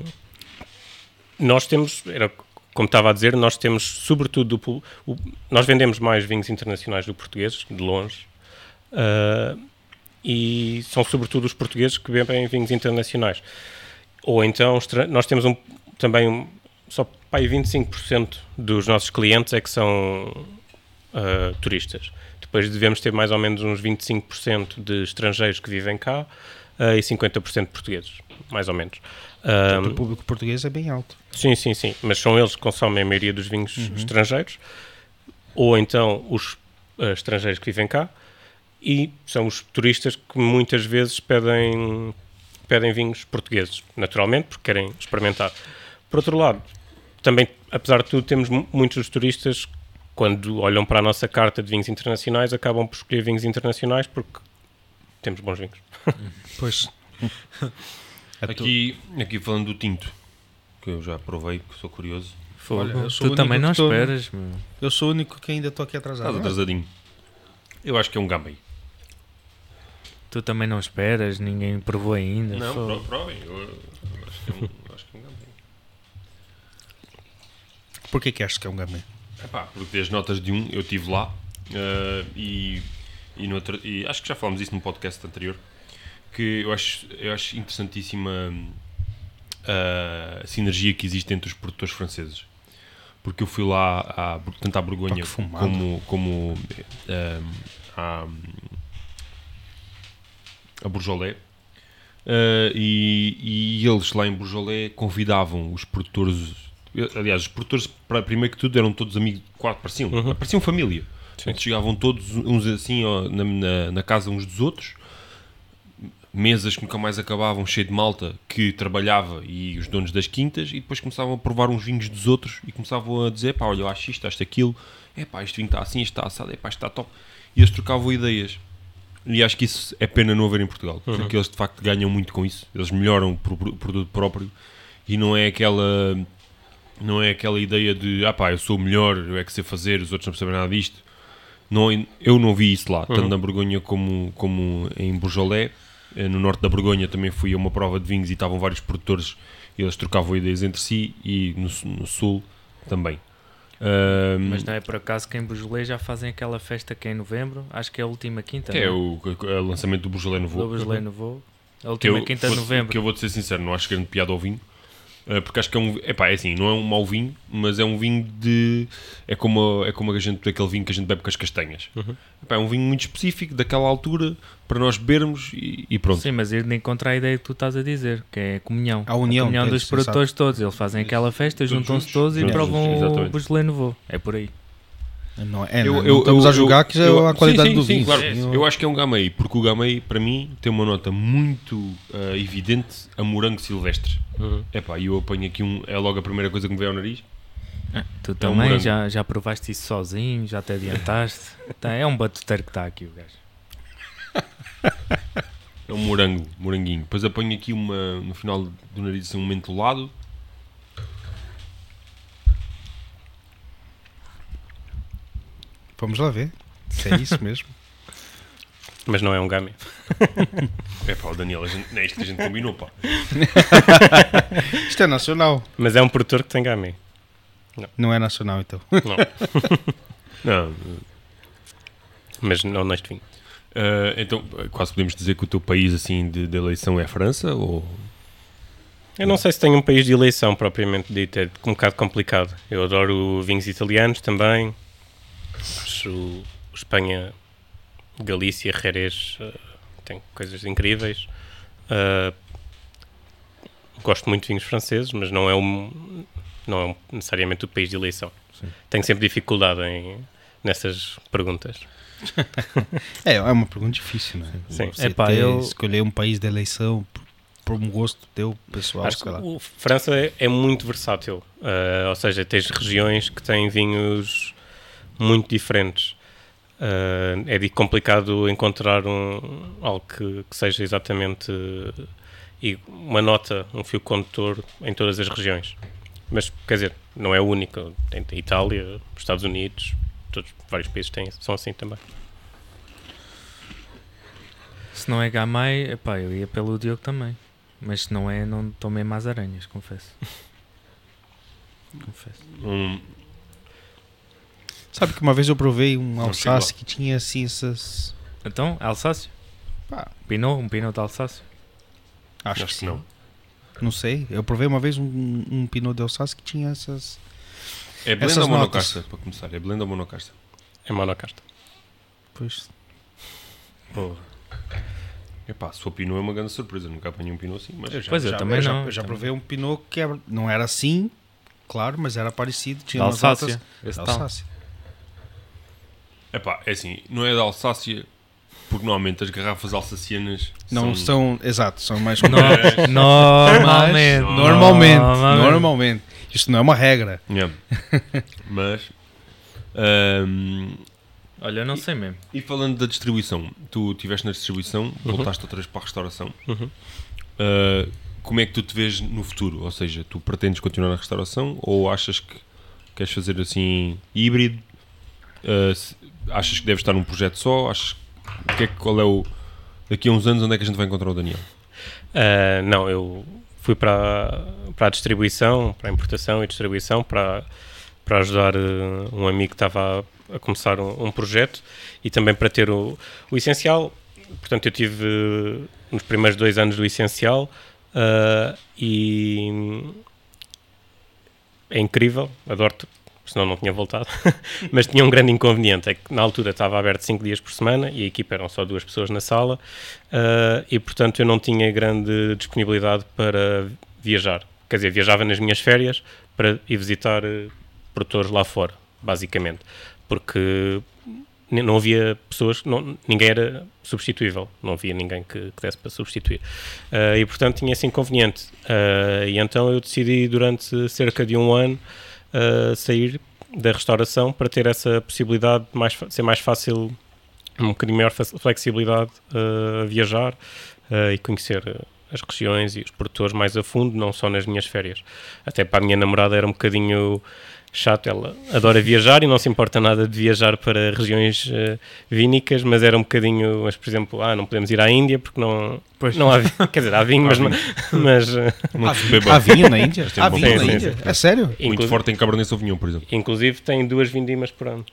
nós temos, era como estava a dizer, nós temos sobretudo, o, o, nós vendemos mais vinhos internacionais do que portugueses, de longe, uh, e são sobretudo os portugueses que bebem vinhos internacionais. Ou então, nós temos um, também um, só para 25% dos nossos clientes é que são uh, turistas. Depois devemos ter mais ou menos uns 25% de estrangeiros que vivem cá uh, e 50% portugueses, mais ou menos. Um, o público português é bem alto. Sim, sim, sim. Mas são eles que consomem a maioria dos vinhos uhum. estrangeiros. Ou então os uh, estrangeiros que vivem cá. E são os turistas que muitas vezes pedem pedem vinhos portugueses, naturalmente, porque querem experimentar. Por outro lado, também, apesar de tudo, temos muitos turistas, quando olham para a nossa carta de vinhos internacionais, acabam por escolher vinhos internacionais porque temos bons vinhos. Pois. aqui, aqui falando do tinto, que eu já provei, que sou curioso. Olha, tu também não esperas, meu. Eu sou o único que ainda estou aqui atrasado. Estás atrasadinho. Eu acho que é um Gambay. Tu também não esperas, ninguém provou ainda. Não, Foi... provem. Eu, acho que é um, acho que é um. Porquê que achas que é um gambê? Epá, porque as notas de um, eu estive lá uh, e, e, e, acho que já falámos isso num podcast anterior, que eu acho, eu acho interessantíssima uh, a sinergia que existe entre os produtores franceses. Porque eu fui lá, a, tanto à Borgonha como, como uh, à, a Bourjolais. Uh, e, e, eles lá em Bourjolais convidavam os produtores. Aliás, os produtores, para, primeiro que tudo, eram todos amigos, quatro, pareciam, uhum. pareciam família. Chegavam todos uns assim ó, na, na, na, casa uns dos outros, mesas que nunca mais acabavam, cheio de malta que trabalhava e os donos das quintas, e depois começavam a provar uns vinhos dos outros e começavam a dizer: pá, olha, eu acho isto, acho aquilo, é pá, este vinho está assim, este está assado, é pá, este está top. E eles trocavam ideias. E acho que isso é pena não haver em Portugal, uhum. porque eles de facto ganham muito com isso. Eles melhoram o produto próprio e não é aquela não é aquela ideia de ah pá, eu sou o melhor, eu é que sei fazer, os outros não percebem nada disto. Não, eu não vi isso lá, uhum. tanto na Borgonha como, como em Beaujolais. Eh, no norte da Borgonha também fui a uma prova de vinhos e estavam vários produtores e eles trocavam ideias entre si e no, no sul também. Um, Mas não é por acaso que em Beaujolais já fazem aquela festa que é em novembro, acho que é a última quinta. Que é, é o, o, lançamento do Beaujolais Nouveau. Do Beaujolais Nouveau. A última eu, quinta de novembro. Que eu vou-te ser sincero, não acho grande piada ao vinho. Uh, porque acho que é um. Epá, é assim, não é um mau vinho, mas é um vinho de. É como, é como a gente, aquele vinho que a gente bebe com as castanhas. Uhum. Epá, é um vinho muito específico, daquela altura, para nós bebermos e, e pronto. Sim, mas ele encontra a ideia que tu estás a dizer, que é a comunhão. A união. A comunhão dos produtores todos. Eles fazem aquela festa, juntam-se todos e provam o Beaujolais Nouveau. É por aí. Não, é, eu, não, eu, estamos eu, a julgar que já é a qualidade sim, sim, do vinho. Sim, claro. Eu acho que é um gamay, porque o gamay, para mim, tem uma nota muito uh, evidente a morango silvestre. Uhum. Epá, e eu apanho aqui um. É logo a primeira coisa que me veio ao nariz. Ah, tu é também um já, já provaste isso sozinho, já te adiantaste. tá, é um batuteiro que está aqui o gajo. É um morango, moranguinho. Depois apanho aqui uma, no final do nariz assim, um mentolado Vamos lá ver se é isso mesmo. Mas não é um Gami. é pá, o Daniel, não é isto que a gente combinou, pá. isto é nacional. Mas é um produtor que tem Gami. Não. não é nacional, então. Não. não. Mas não neste vinho. Uh, então, quase podemos dizer que o teu país assim de, de, eleição é a França? Ou... Eu não sei se tenho um país de eleição propriamente dito, é um bocado complicado. Eu adoro vinhos italianos também, Acho Espanha, Galícia, Jerez, uh, tem coisas incríveis. Uh, gosto muito de vinhos franceses, mas não é, um, não é necessariamente o país de eleição. Sim. Tenho sempre dificuldade em, nessas perguntas. é, é uma pergunta difícil, né? Sim. Você Epá, eu... escolher um país de eleição por um gosto teu pessoal. Acho que o França é, é muito versátil, uh, ou seja, tens regiões que têm vinhos muito diferentes. Uh, é de complicado encontrar um, algo que, que seja exatamente uh, uma nota, um fio condutor em todas as regiões. Mas, quer dizer, não é o único. Tem Itália, os Estados Unidos, todos, vários países têm, são assim também. Se não é Gamay, epá, eu ia pelo Diogo também. Mas se não é, não tomei mais aranhas, confesso. confesso. Um, Sabe que uma vez eu provei um Alsácio que tinha assim essas. Então, Alsácio? Pá. Pinot? Um Pinot de Alsácio? Acho, Acho que, que não. Não sei. Eu provei uma vez um, um Pinot de Alsácio que tinha essas. É blend ou monocasta, para começar? É blend ou monocasta? É monocasta. Pois. Porra. Epá, se for Pinot é uma grande surpresa. Nunca apanhei um Pinot assim. Mas eu já, pois eu já, também eu já, não. Eu já provei um Pinot que era, não era assim, claro, mas era parecido. Tinha da Alsácia. Alsácia. Epá, é assim, não é da Alsácia, porque normalmente as garrafas alsacianas não são... são exato, são mais no, normalmente, normalmente, normalmente, Isto não é uma regra. Yeah. Mas um, olha, não sei mesmo. E falando da distribuição, tu estiveste na distribuição, uhum. voltaste outra vez para a restauração. Uhum. Uh, como é que tu te vês no futuro? Ou seja, tu pretendes continuar na restauração ou achas que queres fazer assim híbrido? Uh, achas que deve estar num projeto só? Achas, que é, qual é o. Daqui a uns anos, onde é que a gente vai encontrar o Daniel? Uh, não, eu fui para, para a distribuição, para a importação e distribuição, para, para ajudar uh, um amigo que estava a, começar um, um, projeto e também para ter o, o essencial. Portanto, eu tive uh, nos primeiros dois anos do essencial e é incrível, adoro senão não tinha voltado. Mas tinha um grande inconveniente, é que na altura estava aberto 5 dias por semana e a equipa eram só duas pessoas na sala uh, e, portanto, eu não tinha grande disponibilidade para viajar. Quer dizer, viajava nas minhas férias para ir visitar uh, produtores lá fora, basicamente. Porque não havia pessoas, não, ninguém era substituível, não havia ninguém que, que desse para substituir. Uh, e portanto tinha esse inconveniente. E então eu decidi durante cerca de um ano uh, sair da restauração para ter essa possibilidade de mais, ser mais fácil, um bocadinho maior flexibilidade a viajar e conhecer as regiões e os produtores mais a fundo, não só nas minhas férias. Até para a minha namorada era um bocadinho chato, ela adora viajar e não se importa nada de viajar para regiões uh, vínicas, mas era um bocadinho, mas por exemplo, ah, não podemos ir à Índia porque não, pois. não há vinho, quer dizer, há vinho, mas, vinho. mas uh, há, vinho na Índia? Há vinho na Índia? É sério? Muito forte em Cabernet Sauvignon, por exemplo. Inclusive tem duas vindimas por ano.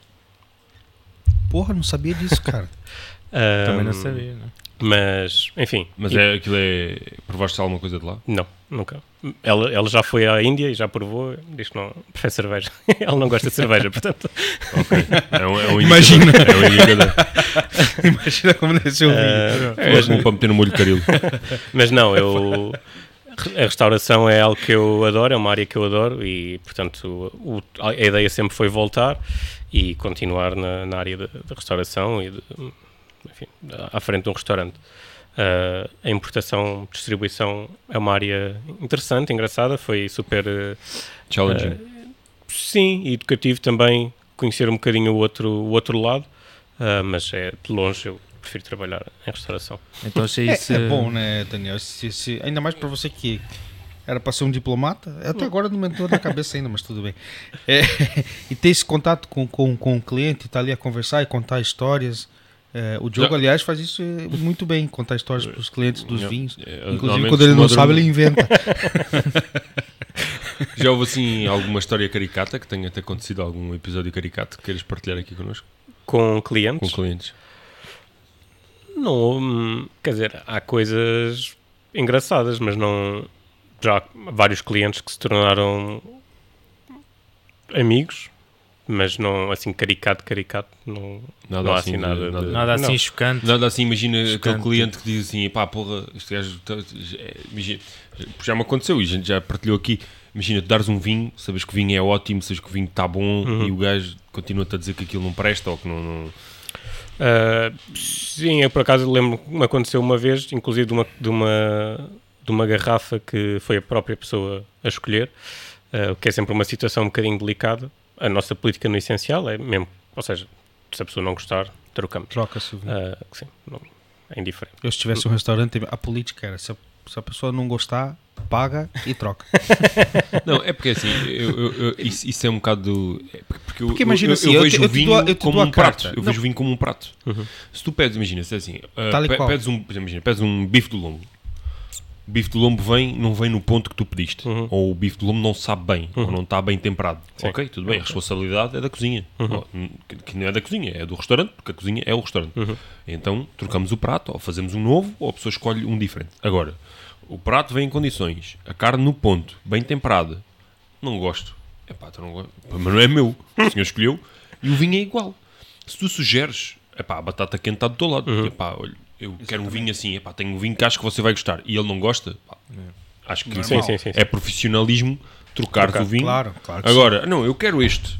Porra, não sabia disso, cara. Também não sabia, não. Mas, enfim. Mas é, aquilo é. Provaste alguma coisa de lá? Não, nunca. Ela, ela já foi à Índia e já provou, diz que não prefere cerveja. ela não gosta de cerveja, portanto. ok. É um, é um Imagina. É um Imagina como deve ser o vinho. Uh, é mas, para meter no molho caril. mas não, eu. A restauração é algo que eu adoro, é uma área que eu adoro e, portanto, o, a ideia sempre foi voltar e continuar na, na área da restauração e de, enfim, à frente de um restaurante. Uh, a importação, distribuição é uma área interessante, engraçada, foi super uh, challenging. Uh, sim, e educativo também conhecer um bocadinho o outro, o outro lado, mas é de longe eu prefiro trabalhar em restauração. Então se é, é bom, né, Daniel? Se, se, ainda mais para você que era para ser um diplomata, até agora não me entrou na cabeça ainda, mas tudo bem. É, e ter esse contato com, com, com o cliente, estar tá ali a conversar e contar histórias. É, o Diogo, Já... aliás, faz isso muito bem, contar histórias para os clientes dos vinhos. É, Inclusive, quando ele não sabe, ele inventa. Já houve assim alguma história caricata que tenha acontecido algum episódio caricato que queiras partilhar aqui connosco? Com clientes? Com clientes. Não, hum, quer dizer, há coisas engraçadas, mas não. Já há vários clientes que se tornaram amigos mas não assim caricato, caricato, não, nada não há assim, assim nada, nada, de, nada assim não. chocante. Nada assim, imagina chocante. aquele cliente que diz assim: pá, porra, este gajo. Tá, é, imagina, já me aconteceu e a gente já partilhou aqui. Imagina, tu dares um vinho, sabes que o vinho é ótimo, sabes que o vinho está bom uhum. e o gajo continua-te a dizer que aquilo não presta ou que não. não... Uh, sim, eu por acaso lembro que me aconteceu uma vez, inclusive de uma, de uma, de uma garrafa que foi a própria pessoa a escolher, uh, que é sempre uma situação um bocadinho delicada a nossa política no essencial é mesmo, ou seja, se a pessoa não gostar, trocamos. Troca-se. Uh, sim, não, é indiferente. Eu se tivesse um restaurante, a política era, se a, se a pessoa não gostar, paga e troca. não, é porque assim, eu, eu, eu, isso, isso, é um bocado. É porque, porque imagina eu, assim, eu, vejo o vinho como um prato. Eu não. vejo o vinho como um prato. Uhum. Se tu pedes, imagina, se é assim, uh, pedes um, imagina, pedes um bife do lombo o bife de lombo vem, não vem no ponto que tu pediste. Uhum. Ou o bife de lombo não sabe bem, uhum. ou não está bem temperado. Sim. Ok, tudo bem, a responsabilidade é da cozinha. Uhum. que não é da cozinha, é do restaurante, porque a cozinha é o restaurante. Uhum. Então trocamos o prato, ou fazemos um novo, ou a pessoa escolhe um diferente. Agora, o prato vem em condições, a carne no ponto, bem temperada. Não gosto. Epá, tu não gosto. Mas não é meu. O senhor escolheu e o vinho é igual. Se tu sugeres, epá, a batata quente está do teu lado. Uhum. Epá, olha, eu Exatamente. quero um vinho assim, epá, tenho um vinho que acho que você vai gostar e ele não gosta, pá, é. acho que sim, sim, sim, é profissionalismo trocar, trocar o vinho. Claro, claro. Agora, sim. não, eu quero este.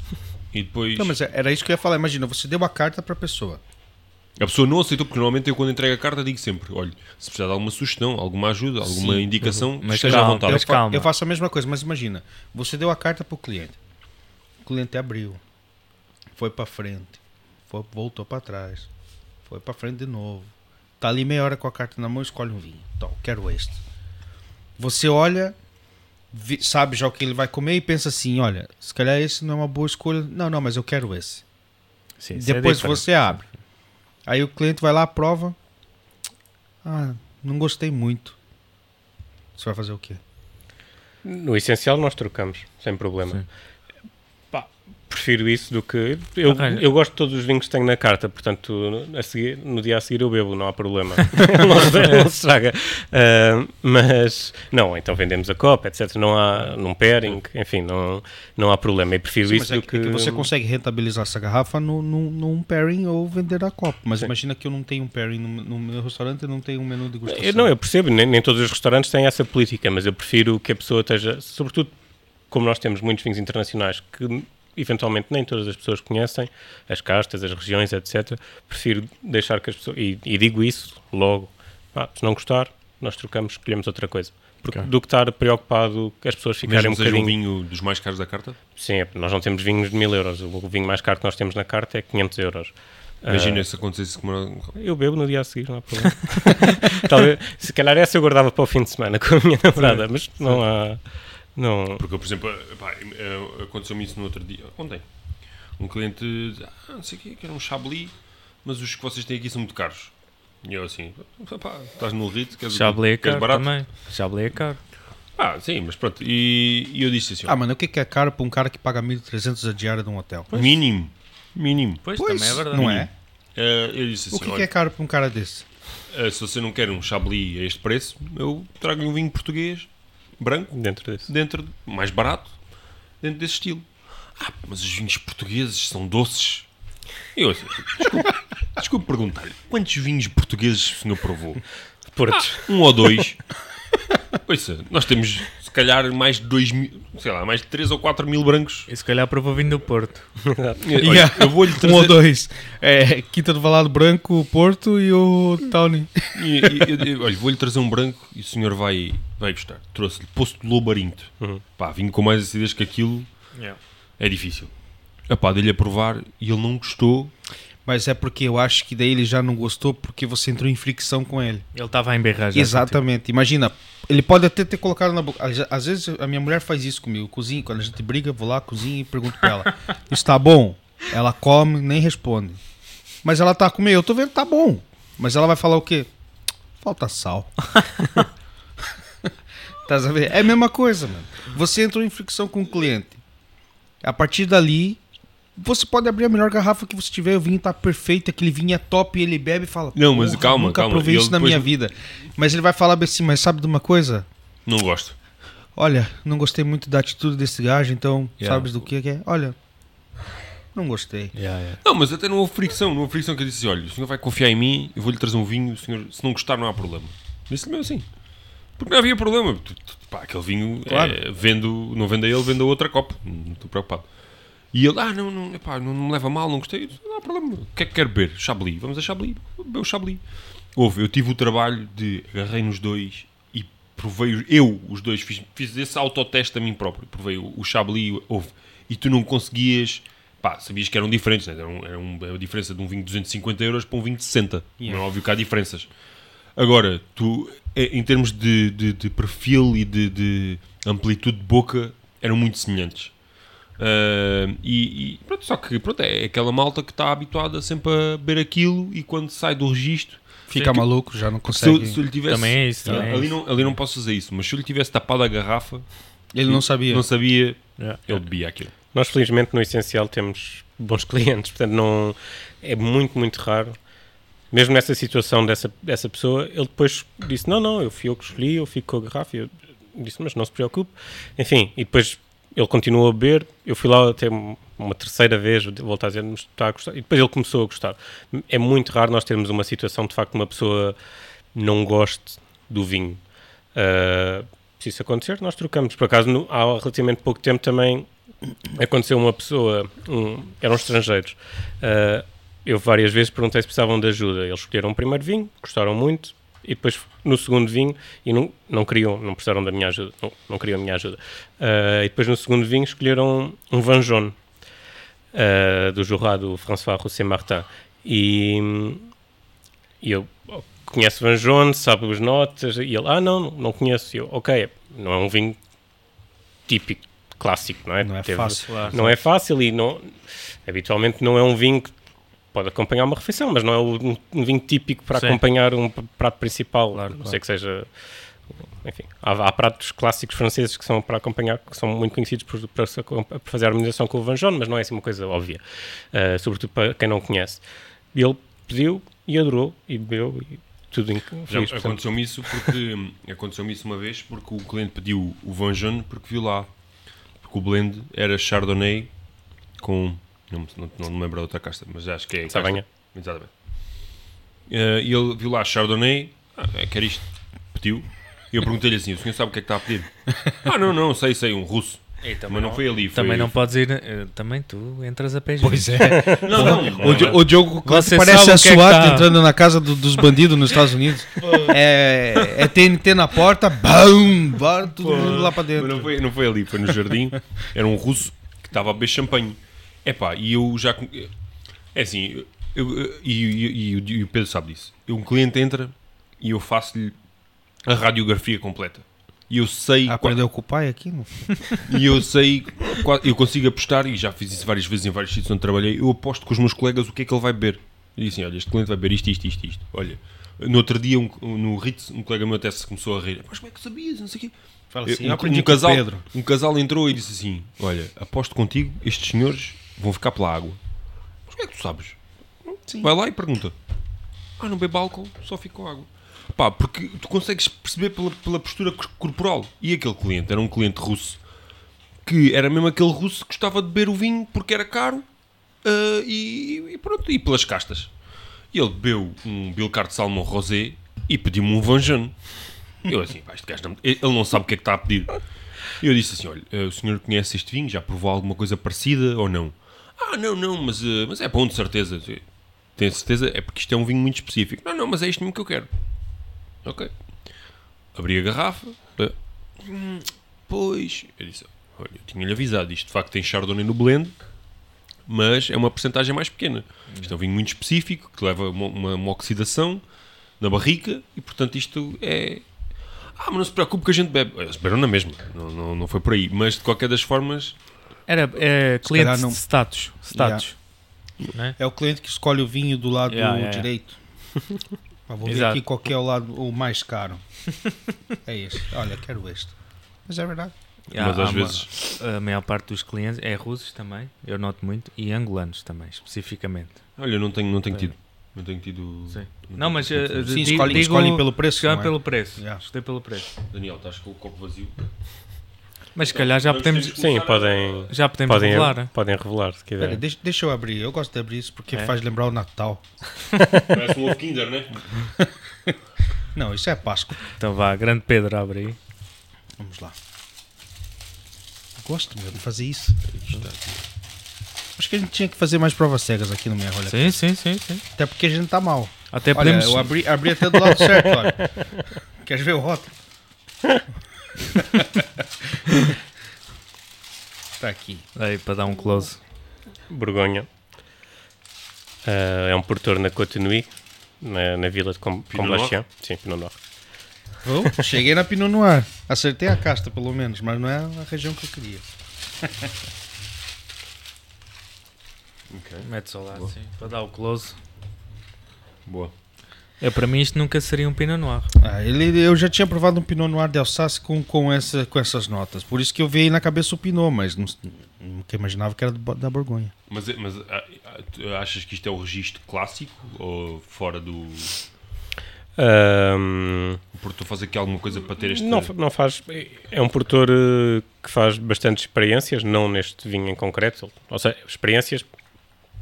E depois. Não, mas era isso que eu ia falar. Imagina, você deu a carta para a pessoa. A pessoa não aceitou, porque normalmente eu, quando entrego a carta, digo sempre: olha, se precisar de alguma sugestão, alguma ajuda, alguma Sim, indicação, uhum. mas esteja calma, à vontade. Eu, calma. eu faço a mesma coisa, mas imagina: você deu a carta para o cliente, o cliente abriu, foi para frente, foi, voltou para trás, foi para frente de novo, Está ali meia hora com a carta na mão, escolhe um vinho. Então, quero este. Você olha, sabe já o que ele vai comer e pensa assim: olha, se calhar esse não é uma boa escolha. Não, não, mas eu quero esse. Sim, Depois é você abre. Aí o cliente vai lá, prova. Ah, não gostei muito. Você vai fazer o quê? No essencial nós trocamos, sem problema. Sim prefiro isso do que. Eu, eu gosto de todos os vinhos que tenho na carta, portanto, a seguir, no dia a seguir eu bebo, não há problema. não, se, não se estraga. Uh, mas, não, então vendemos a copa, etc. Não há num pairing, enfim, não, não há problema. Eu prefiro Sim, isso é do que, é que. Você consegue rentabilizar essa garrafa no, no, num pairing ou vender a copa. Mas Sim. imagina que eu não tenho um pairing no, no meu restaurante e não tenho um menu de degustação. Eu, não, eu percebo, nem, nem todos os restaurantes têm essa política, mas eu prefiro que a pessoa esteja, sobretudo como nós temos muitos vinhos internacionais que eventualmente nem todas as pessoas conhecem, as castas, as regiões, etc. Prefiro deixar que as pessoas. E, e digo isso logo. Ah, se não gostar, nós trocamos, escolhemos outra coisa. Porque, okay. Do que estar preocupado que as pessoas ficarem Mesmo um bocadinho... um vinho dos mais caros da carta? Sim, é, nós não temos vinhos de mil euros. O vinho mais caro que nós temos na carta é 500 euros. Imagina uh, se acontecesse como... Eu bebo no dia a seguir, não há problema. Talvez, se calhar essa eu guardava para o fim de semana com a minha namorada, mas não há... Não... Porque, por exemplo, eh, aconteceu-me isso no outro dia, ontem. Um cliente diz, ah, não sei o que, que era um Chablis, mas os que vocês têm aqui são muito caros. E eu assim, pá, estás no rit, queres, Chablis é caro barato? também. Chablis é caro. Ah, sim, mas pronto. E, e eu disse assim... Ah, mano, o que é, é caro para um cara que paga 1.300 a diária de um hotel? Pois. Mínimo. Mínimo. Pois, pois, também é verdade. Não é? Uh, eu disse assim, o que, é que é caro para um cara desse? Uh, se você não quer um Chablis a este preço, eu trago-lhe um vinho português, branco, dentro desse. Dentro, mais barato, dentro desse estilo. Ah, mas os vinhos portugueses são doces. Eu desculpe, desculpe perguntar-lhe, quantos vinhos portugueses o senhor provou? Portos. Ah, um ou dois. Ouça, nós temos calhar mais de 2 mil, sei lá, mais de 3 ou 4 mil brancos. E se calhar para o vinho do Porto. Olha, eu vou-lhe trazer... Um ou dois. É, Quinta do Valado Branco, o Porto e o Tony. E, e, e, olha, vou-lhe trazer um branco e o senhor vai, vai gostar. Trouxe-lhe Poço de Lobarinto. Uhum. Pá, vinho com mais acidez que aquilo yeah. é difícil. Epá, dei-lhe a provar e ele não gostou. Mas é porque eu acho que daí ele já não gostou porque você entrou em fricção com ele. Ele estava a emberrar já. Exatamente. Imagina, ele pode até ter colocado na boca. Às vezes a minha mulher faz isso comigo. Cozinha, quando a gente briga, vou lá, cozinho e pergunto pra ela: Isso tá bom? Ela come, nem responde. Mas ela tá comendo, eu tô vendo, tá bom. Mas ela vai falar o quê? Falta sal. tá sabendo? É a mesma coisa, mano. Você entrou em fricção com o cliente. A partir dali, você pode abrir a melhor garrafa que você tiver, o vinho tá perfeito, aquele vinho é top, e ele bebe e fala. Não, mas calma, nunca calma. provei isso na minha vida. Mas ele vai falar assim, mas sabe de uma coisa? Não gosto. Olha, não gostei muito da atitude desse gajo, então yeah. sabes do que é? Olha, não gostei. Yeah, yeah. Não, mas até não houve fricção, não houve fricção que eu disse: olha, o senhor vai confiar em mim, eu vou-lhe trazer um vinho, senhor, se não gostar, não há problema. Disse-lhe mesmo assim. Porque não havia problema. Pá, aquele vinho, claro. é, vendo, não vende a ele, vende a outra copa. Não estou preocupado. E ele, ah, não, não, epá, não, não me leva mal, não gostei. Não há problema. O que é que quer beber? Chablis. Vamos a Chablis. Beber o Chablis. Houve, eu tive o trabalho de agarrei nos dois e provei, eu, os dois, fiz, fiz esse autoteste a mim próprio. Provei o, o Chablis, houve. E tu não conseguias, pá, sabias que eram diferentes, né? era, um, era uma diferença de um vinho de 250 euros para um vinho de 60. Yeah. Não é óbvio que há diferenças. Agora, tu, em termos de, de, de perfil e de, de amplitude de boca, eram muito semelhantes. Uh, e, e, pronto, só que pronto, é aquela malta que está habituada sempre a beber aquilo e quando sai do registro fica maluco, já não consegue. Se, se lhe tivesse, também é isso. Também ali, é Não, ali não posso fazer isso, mas se eu lhe tivesse tapado a garrafa, ele não sabia. Não sabia, yeah. ele bebia aquilo. Nós, felizmente, no essencial temos bons clientes, portanto, não é muito, muito raro. Mesmo nessa situação dessa, dessa pessoa, ele depois disse: Não, não, eu fui eu que escolhi, eu fico com a garrafa. Eu disse: Mas não se preocupe. Enfim, e depois ele continuou a beber, eu fui lá até uma terceira vez, voltar a dizer, me está a gostar, e depois ele começou a gostar. É muito raro nós termos uma situação, de facto, uma pessoa não goste do vinho. Uh, se isso acontecer, nós trocamos. Por acaso, no, há relativamente pouco tempo também aconteceu uma pessoa, um, eram estrangeiros, uh, eu várias vezes perguntei se precisavam de ajuda. Eles escolheram o primeiro vinho, gostaram muito, e depois no segundo vinho, e não, não queriam, não precisaram da minha ajuda, não, não queriam a minha ajuda. Uh, e depois no segundo vinho escolheram um Vanjon, uh, do Jorrado François Rousset Martin. E, e eu conheço Vanjon, sabe as notas, e ele, ah, não, não conheço. E eu, ok, não é um vinho típico, clássico, não é? Não é Teve, fácil. Não é fácil e não, habitualmente não é um vinho que pode acompanhar uma refeição, mas não é um, um vinho típico para Sim. acompanhar um prato principal. Claro, não claro. sei que seja. Enfim, há, há, pratos clássicos franceses que são para acompanhar, que são muito conhecidos por, para, para fazer a harmonização com o Vanjon, mas não é assim uma coisa óbvia, uh, sobretudo para quem não conhece. E ele pediu e adorou e bebeu e tudo em Aconteceu-me isso porque aconteceu-me isso uma vez porque o cliente pediu o Vanjon porque viu lá porque o blend era Chardonnay com não, não, não me lembro da outra casta, mas acho que é. Sabanha. Exatamente. Uh, e ele viu lá Chardonnay, ah, é, quer isto, pediu. E eu perguntei-lhe assim: o senhor sabe o que é que está a pedir? ah, não, não, sei, sei, um russo. mas não, foi ali. Foi... Também não podes ir. Uh, também tu entras a pé Pois é. não, não, o, o Diogo Você parece a é SWAT tá... entrando na casa do, dos bandidos nos Estados Unidos. é, é TNT na porta, bum, bora todo Pô, mundo lá para dentro. Não foi, não foi ali, foi no jardim. Era um russo que estava a beber champanhe. Epá, e eu já. É assim, eu, eu, e, e, e, o Pedro sabe disso. Um cliente entra e eu faço-lhe a radiografia completa. E eu sei. Aprendeu com o pai aqui, não? E eu sei. Eu consigo apostar, e já fiz isso várias vezes em vários sítios onde trabalhei. Eu aposto com os meus colegas o que é que ele vai beber. E assim: olha, este cliente vai beber isto, isto, isto, isto. Olha, no outro dia, um, no Ritz, um colega meu até se começou a rir. Mas como é que sabias? Não sei o quê. Fala assim, um, um, casal, um casal entrou e disse assim: Olha, aposto contigo, estes senhores vão ficar pela água. Mas como é que tu sabes? Sim. Vai lá e pergunta: Ah, não bebo álcool, só fico com água. Pá, porque tu consegues perceber pela, pela postura corporal. E aquele cliente era um cliente russo que era mesmo aquele russo que gostava de beber o vinho porque era caro uh, e, e, pronto, e pelas castas. E ele bebeu um Bilcar de Salmão Rosé e pediu-me um Vanjane. Eu assim, pá, este gajo não, ele não sabe o que é que está a pedir. E eu disse assim: olha, uh, o senhor conhece este vinho? Já provou alguma coisa parecida ou não? Ah, não, não, mas, uh, mas é bom de certeza. Tenho certeza, é porque isto é um vinho muito específico. Não, não, mas é isto mesmo que eu quero. Ok. Abri a garrafa. Hum, pois. Eu disse: Olha, eu tinha-lhe avisado. Isto de facto tem Chardonnay no blend, mas é uma porcentagem mais pequena. Isto é um vinho muito específico que leva uma, uma, uma oxidação na barrica e portanto isto é. Ah, mas não se preocupe que a gente bebe. Eles beberam na mesma, não, não, não foi por aí. Mas de qualquer das formas. Era é, cliente não... status. status. Yeah. É? é? o cliente que escolhe o vinho do lado yeah, yeah, direito. Ah, vou ver aqui qual é o lado o mais caro. é este. Olha, quero este. Mas é verdade. Mas às vezes. Uma, a maior parte dos clientes é russos também, eu noto muito, e angolanos também, especificamente. Olha, não tenho, não tenho tido. Não tenho tido. Sim. Não, mas. Uh, Sim, escolhem, escolhem pelo preço. Escolhem é? pelo preço. Yeah. Escolhem pelo preço. Daniel, estás com o copo vazio. Mas se calhar já podemos. Sim, podem. Já podemos podem, revelar. Podem revelar, se quiser. Pera, deixa, deixa, eu abrir. Eu gosto de abrir isso porque é? faz lembrar o Natal. Parece um ovo Kinder, né? Não, isso é Páscoa. Então vá, grande Pedro, abre aí. Vamos lá. Gosto mesmo de fazer isso. Acho que a gente tinha que fazer mais provas cegas aqui no rolha. Sim, sim, sim, sim. Até porque a gente tá mal. Até olha, podemos. Eu abri, abri até do lado certo, olha. Queres ver o rótulo? Está aqui. Aí, para dar um close. Borgonha. Uh, é um produtor na Cotonui, na, na vila de Com Comblachian. Sim, Pinot Noir. Oh, cheguei na Pinot Noir. Acertei a casta, pelo menos, mas não é a região que eu queria. okay. Mete só lá, sim, para dar o close. Boa. É, para mim isto nunca seria um Pinot Noir. Ah, ele, eu já tinha provado um Pinot Noir de Alsace com, com, essa, com essas notas. Por isso que eu veio na cabeça o Pinot, mas não, nunca imaginava que era da Borgonha. Mas, mas ah, ah, achas que isto é o registro clássico ou fora do... Um, o produtor faz aqui alguma coisa para ter este... Não, não faz... É um produtor eh, que faz bastantes experiências, não neste vinho em concreto. Ou seja, experiências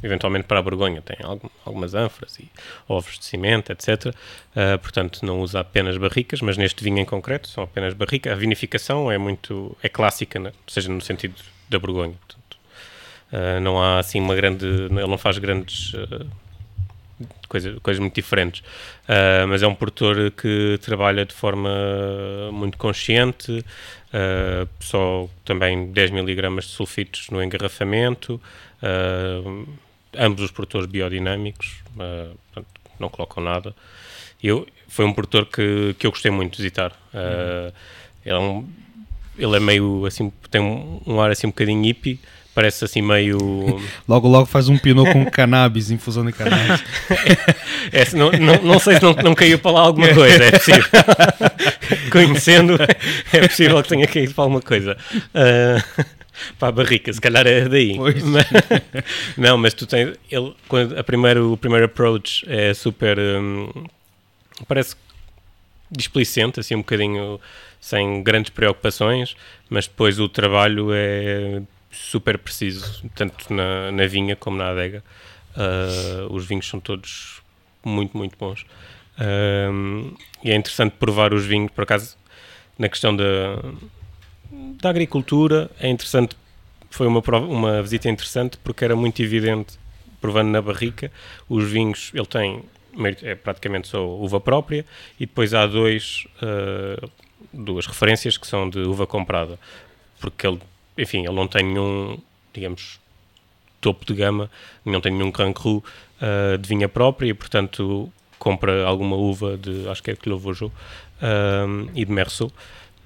eventualmente para a Borgonha tem algum, algumas ânforas e ovos de cimento, etc. Uh, ah, portanto, não usa apenas barricas, mas neste vinho em concreto são apenas barricas. A vinificação é muito é clássica, né? seja no sentido da Borgonha. Portanto, uh, não há assim uma grande, ele não faz grandes uh, coisas muito diferentes, mas é um produtor que trabalha de forma muito consciente. só também 10 miligramas de sulfitos no engarrafamento, Uh, ambos os produtores biodinâmicos, uh, portanto, não colocam nada. Eu, foi um produtor que, que eu gostei muito de visitar. Uh, ele, é um, ele é meio assim, tem um, um, ar assim um bocadinho hippie, parece assim meio. logo, logo faz um pinot com cannabis, infusão de cannabis. é, não, não, não, sei se não, não caiu para lá alguma coisa, é possível. Conhecendo, é possível que tenha caído para alguma coisa. Uh, para a barrica, se calhar é daí. Mas, não, mas tu tens. Ele, quando a primeiro, o primeiro approach é super. Hum, parece displicente, assim, um bocadinho sem grandes preocupações, mas depois o trabalho é super preciso, tanto na, na vinha como na adega. Uh, os vinhos são todos muito, muito bons. Uh, e é interessante provar os vinhos, por acaso, na questão da da agricultura é interessante, foi uma, prova, uma visita interessante porque era muito evidente, provando na barrica, os vinhos, ele tem é praticamente só uva própria e depois há dois, uh, duas referências que são de uva comprada, porque ele, enfim, ele não tem nenhum, digamos, topo de gama, não tem nenhum Grand Cru uh, de vinha própria e, portanto, compra alguma uva de, acho que é de Clos um, e de Merceau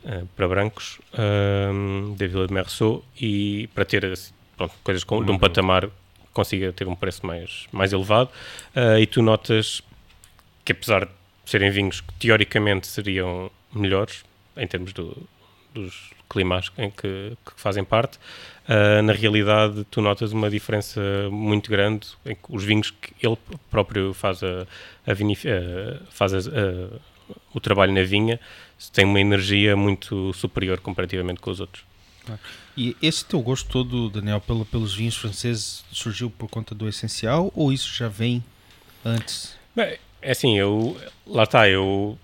uh, para brancos, um, da Vila de Merceau e para ter pronto, coisas com, de um patamar consiga ter um preço mais, mais elevado. Uh, e tu notas que apesar de serem vinhos que teoricamente seriam melhores em termos do, dos climas em que, que fazem parte, uh, na realidade tu notas uma diferença muito grande em que os vinhos que ele próprio faz, a, a uh, faz a, o trabalho na vinha têm uma energia muito superior comparativamente com os outros. E esse teu gosto todo, Daniel, pelo, pelos vinhos franceses surgiu por conta do essencial ou isso já vem antes? Bem, é assim, eu lá está, eu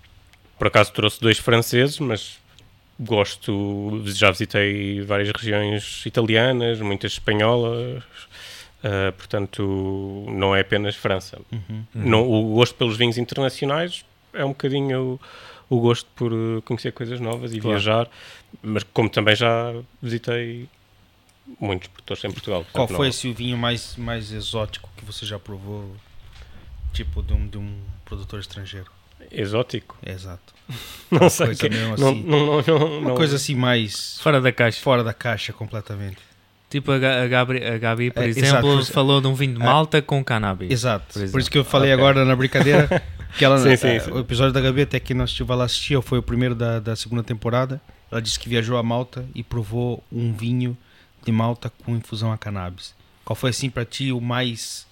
por acaso trouxe dois franceses, mas gosto, já visitei várias regiões italianas, muitas espanholas, uh, portanto não é apenas França. Uhum. Uhum. Não, o gosto pelos vinhos internacionais é um bocadinho o, o gosto por conhecer coisas novas e claro. viajar mas como também já visitei muitos produtores em Portugal. Qual foi esse o vinho mais, mais exótico que você já provou, tipo de um, de um produtor estrangeiro? Exótico? Exato. Não sei. Que, assim, não, não, não, uma coisa assim mais... Fora da caixa. Fora da caixa, completamente. Tipo a, Gabi, a Gabi por é, exemplo, exato, falou de um vinho de é. Malta é, com cannabis. Exato. Por, por, isso que eu falei okay. agora na brincadeira que ela, sim, sim, é, sim. o episódio da Gabi até que nós estivemos lá assistir, foi o primeiro da, da segunda temporada. Ela disse que viajou a Malta e provou um vinho de Malta com infusão a cannabis. Qual foi assim para ti o mais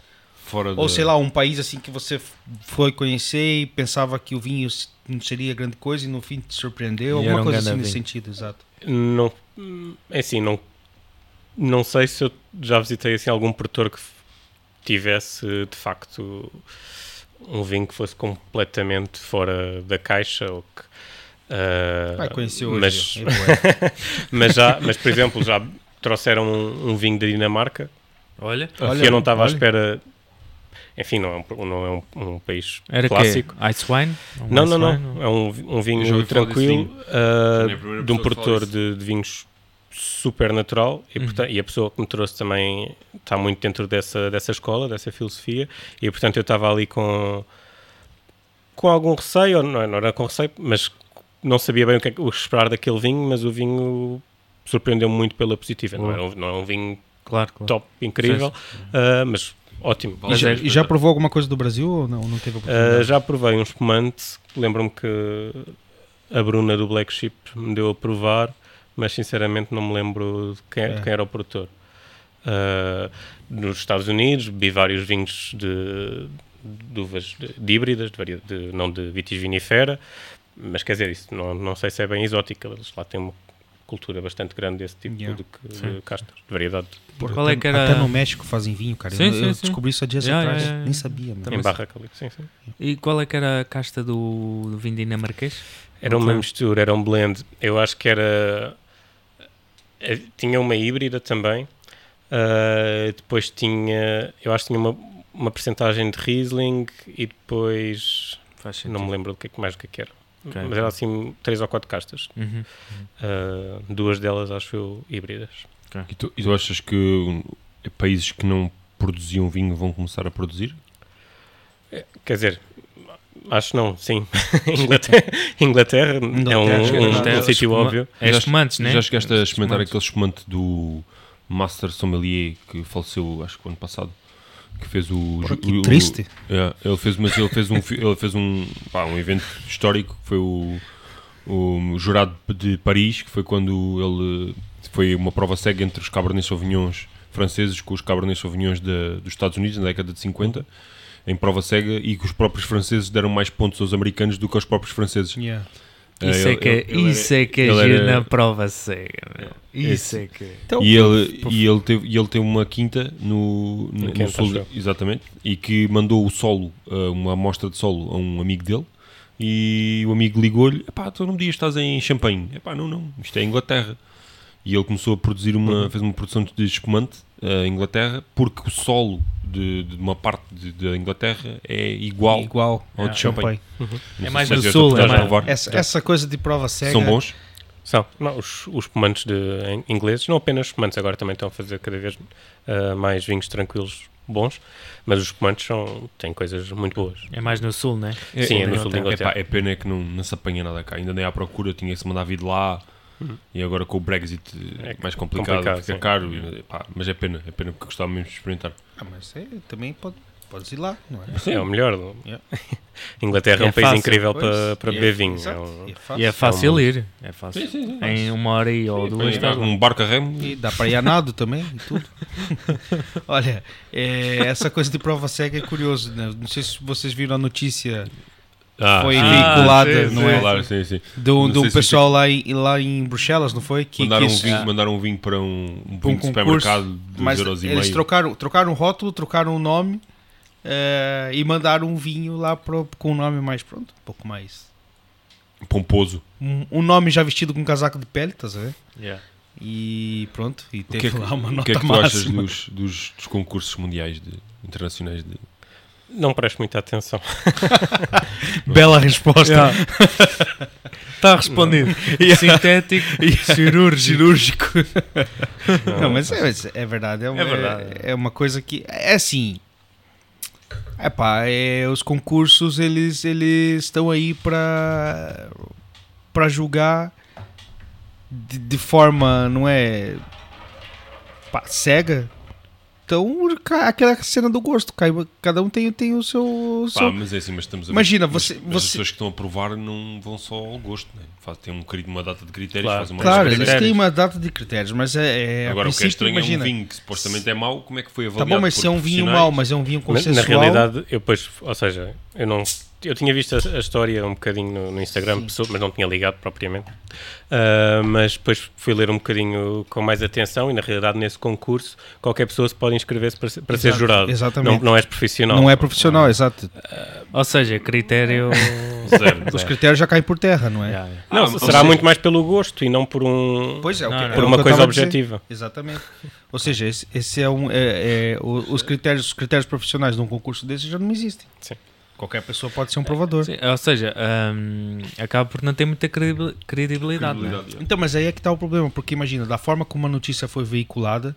fora ou sei lá um país assim que você foi conhecer e pensava que o vinho não seria grande coisa e no fim te surpreendeu, e alguma coisa assim nesse sentido, exato. Não, é assim, não não sei se eu já visitei assim algum produtor que tivesse de facto um vinho que fosse completamente fora da caixa ou que Uh, Vai conhecer hoje. Mas, é mas, já, mas, por exemplo, já trouxeram um, um vinho da Dinamarca. Olha, que olha, eu não estava à espera. Enfim, não é um, não é um, um país Era clássico. Que? Ice wine? Um não, ice não, wine? não. É um, um vinho tranquilo uh, de um produtor de, de, vinhos super natural e, uhum. portanto, e a pessoa que me trouxe também está muito dentro dessa, dessa escola, dessa filosofia e portanto eu estava ali com com algum receio, não, não era com receio, mas não sabia bem o que, é, o que esperar daquele vinho, mas o vinho surpreendeu-me muito pela positiva. Não é, um, não é um vinho claro, claro. top, incrível, uh, mas ótimo. E já, e já, provou alguma coisa do Brasil ou não, não teve uh, Já provei um espumante, lembro-me que a Bruna do Black Sheep me deu a provar, mas sinceramente não me lembro de quem, é. de quem era o produtor. Uh, nos Estados Unidos vi vários vinhos de, de uvas de, de híbridas, de, de, não de vitis vinifera, mas quer dizer, isso não, não sei se é bem exótica, eles lá têm uma cultura bastante grande desse tipo yeah. de, de castas, de variedade. Por qual é que era... Até no México fazem vinho, cara. Sim, eu, sim, eu sim. descobri isso há dias yeah, atrás, yeah, nem sabia. Em Barra Calico, sim, sim. E qual é que era a casta do, do vinho dinamarquês? Era uma mistura, era um blend. Eu acho que era... Eh, tinha uma híbrida também. Uh, depois tinha... Eu acho que tinha uma, uma percentagem de Riesling e depois... Não me lembro do que, é mais do que é era. Okay. Mas era assim três ou quatro castas. Uhum. Uh, duas delas acho eu híbridas. Okay. E, tu, e, tu, achas que países que não produziam vinho vão começar a produzir? É, quer dizer, acho não, sim. Inglaterra, Inglaterra, Inglaterra, é um, um, um sítio óbvio. É espumantes, né? Já chegaste a experimentar aquele espumante do Master Sommelier que faleceu, acho que o ano passado? que fez o. Pô, que o, triste. O, é, ele fez, mas ele fez um, ele fez um, pá, um evento histórico que foi o, o Jurado de Paris, que foi quando ele. Foi uma prova cega entre os Cabernet Sauvignons franceses com os Cabernet Sauvignons de, dos Estados Unidos na década de 50, em prova cega, e que os próprios franceses deram mais pontos aos americanos do que aos próprios franceses. Yeah. Isso, é, que, é- ele, isso é que é giro era, na prova cega. Isso é que. Então, e, ele, e, ele teve, e ele tem uma quinta no, no, no solo, exatamente, e que mandou o solo, eh, uma amostra de solo a um amigo dele. E o amigo ligou-lhe: Epá, tu não me dias estás em Champagne? Epá, não, não, isto é Inglaterra. e ele começou a produzir uma, uhum. fez uma produção de espumante em Inglaterra, porque o solo de, de uma parte da Inglaterra é igual, igual ao de champanhe. Uhum. É mais do sul, é mais, essa, essa, coisa de prova cega. São bons? São. Não, os, os espumantes de, ingleses, não apenas espumantes, agora também estão a fazer cada vez uh, mais vinhos tranquilos bons, mas os espumantes são, têm coisas muito boas. É mais no sul, né? É, Sim, é, é no sul da Inglaterra. É, é pena que não, não se apanha nada cá. Ainda nem à procura, tinha que se mandar vir lá. Uhum. E agora com o Brexit é mais complicado, complicado fica sim. caro. E, pá, mas é pena, é pena porque gostava mesmo de experimentar. Ah, mas é, também pode, podes ir lá, não é? Sim, é o melhor. Yeah. Inglaterra é, é um país fácil, incrível para, para beber vinho. É, um, e é fácil é ir. É fácil. Sim, sim, em uma hora e ou duas. Tá um barco a remo. E dá para ir a nado também e tudo. Olha, é, essa coisa de prova cega é curioso. Né? Não sei se vocês viram a notícia ah, foi veiculada, sim, não é? Claro, sim, sim. Do, do pessoal lá, em, lá em Bruxelas, não foi? Que, mandaram, que um vinho, ah, mandaram um vinho para um, um, um supermercado de mas euros eles meio. trocaram, trocaram o rótulo, trocaram o nome uh, e mandaram um vinho lá pro, com um nome mais pronto, um pouco mais pomposo. Um, um nome já vestido com um casaco de pele, tá vendo? Yeah. E pronto, e teve que é lá uma nota O que é que tu máxima. achas dos, dos, dos concursos mundiais de, internacionais de não presto muita atenção. Bela resposta. Yeah. Está respondido. Yeah. Sintético e cirúrgico. cirúrgico. Não, não mas é, é, verdade. É uma, é verdade. É, é uma coisa que. É assim. É pá, é, os concursos eles eles estão aí para para julgar de, de, forma não é pá, cega então, aquela cena do gosto, cada um tem, tem o seu. seu... Ah, mas é assim, mas estamos a Imagina, ver, você, mas, mas você... as pessoas que estão a provar não vão só ao gosto, né? Faz, tem um, uma data de critérios, claro, fazem uma Claro, eles têm uma data de critérios, mas é. é Agora, o que é estranho imagina, é um vinho que supostamente é mau, como é que foi avaliado? Tá bom, mas se é um vinho mau, mas é um vinho consensual. Na, na realidade, eu depois, ou seja, eu não eu tinha visto a, a história um bocadinho no, no Instagram, pessoa, mas não tinha ligado propriamente. Uh, mas depois fui ler um bocadinho com mais atenção e, na realidade, nesse concurso, qualquer pessoa se pode inscrever-se para, para ser jurado. Exatamente. Não, não és profissional. Não é profissional, exato. Uh, ou seja, critério. Zero, Os critérios já caem por terra, não é? Yeah, yeah. Não, ah, será seja... muito mais pelo gosto e não por um. Pois é, não, por uma coisa objetiva. Exatamente. Ou seja, esse, esse é um. É, é, os, critérios, os critérios profissionais de um concurso desse já não existem. Sim. Qualquer pessoa pode ser um provador. Sim, ou seja, um, acaba por não ter muita credibilidade. credibilidade né? Então, mas aí é que está o problema, porque imagina, da forma como a notícia foi veiculada,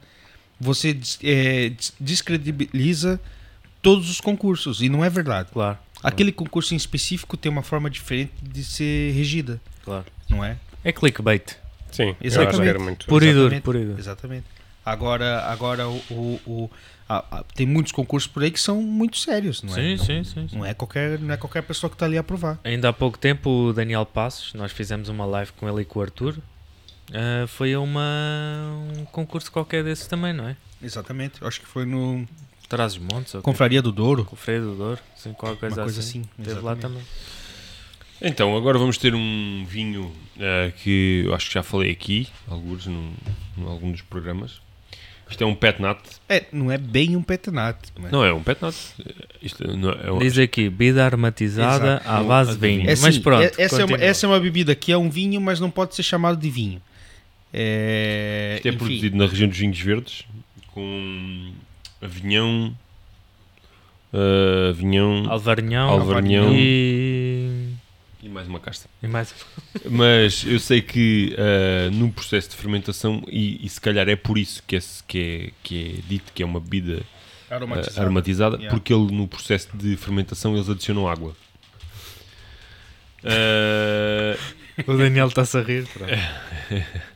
você é, descredibiliza todos os concursos, e não é verdade. Claro. Aquele concurso em específico tem uma forma diferente de ser regida. Claro. Não é? É clickbait. Sim, exatamente. Muito... Por e duro, por e duro. Exatamente. Agora, agora o, o, o ah, ah, tem muitos concursos por aí que são muito sérios, não é? Sim, sim, sim, sim. Não, é qualquer, não é qualquer pessoa que está ali a aprovar. Ainda há pouco tempo o Daniel Passos, nós fizemos uma live com ele e com o Arthur, uh, foi a uma, um concurso qualquer desses também, não é? Exatamente, acho que foi no... Traz os Montes? Confraria do Douro. Confraria do Douro, sim, qualquer coisa, uma coisa assim. assim Teve lá também. Então, agora vamos ter um vinho uh, que eu acho que já falei aqui, alguns, num, num algum dos programas, isto é um pet nat. É, não é bem um pet. Não é, não é um pet nat. Isto não é um... Diz aqui, bebida aromatizada Exato. à base de vinho. É assim, mas pronto. É, essa, é uma, essa é uma bebida que é um vinho, mas não pode ser chamado de vinho. É, Isto é enfim. produzido na região dos vinhos verdes, com avinhão, uh, avinhão, alvarinhão, alvarinhão e e mais uma casta. E mais... Mas eu sei que uh, no processo de fermentação, e, e, se calhar é por isso que é, que é, que é dito que é uma bebida aromatizada, uh, aromatizada yeah. porque ele, no processo de fermentação eles adicionam água. Uh... o Daniel está-se a rir.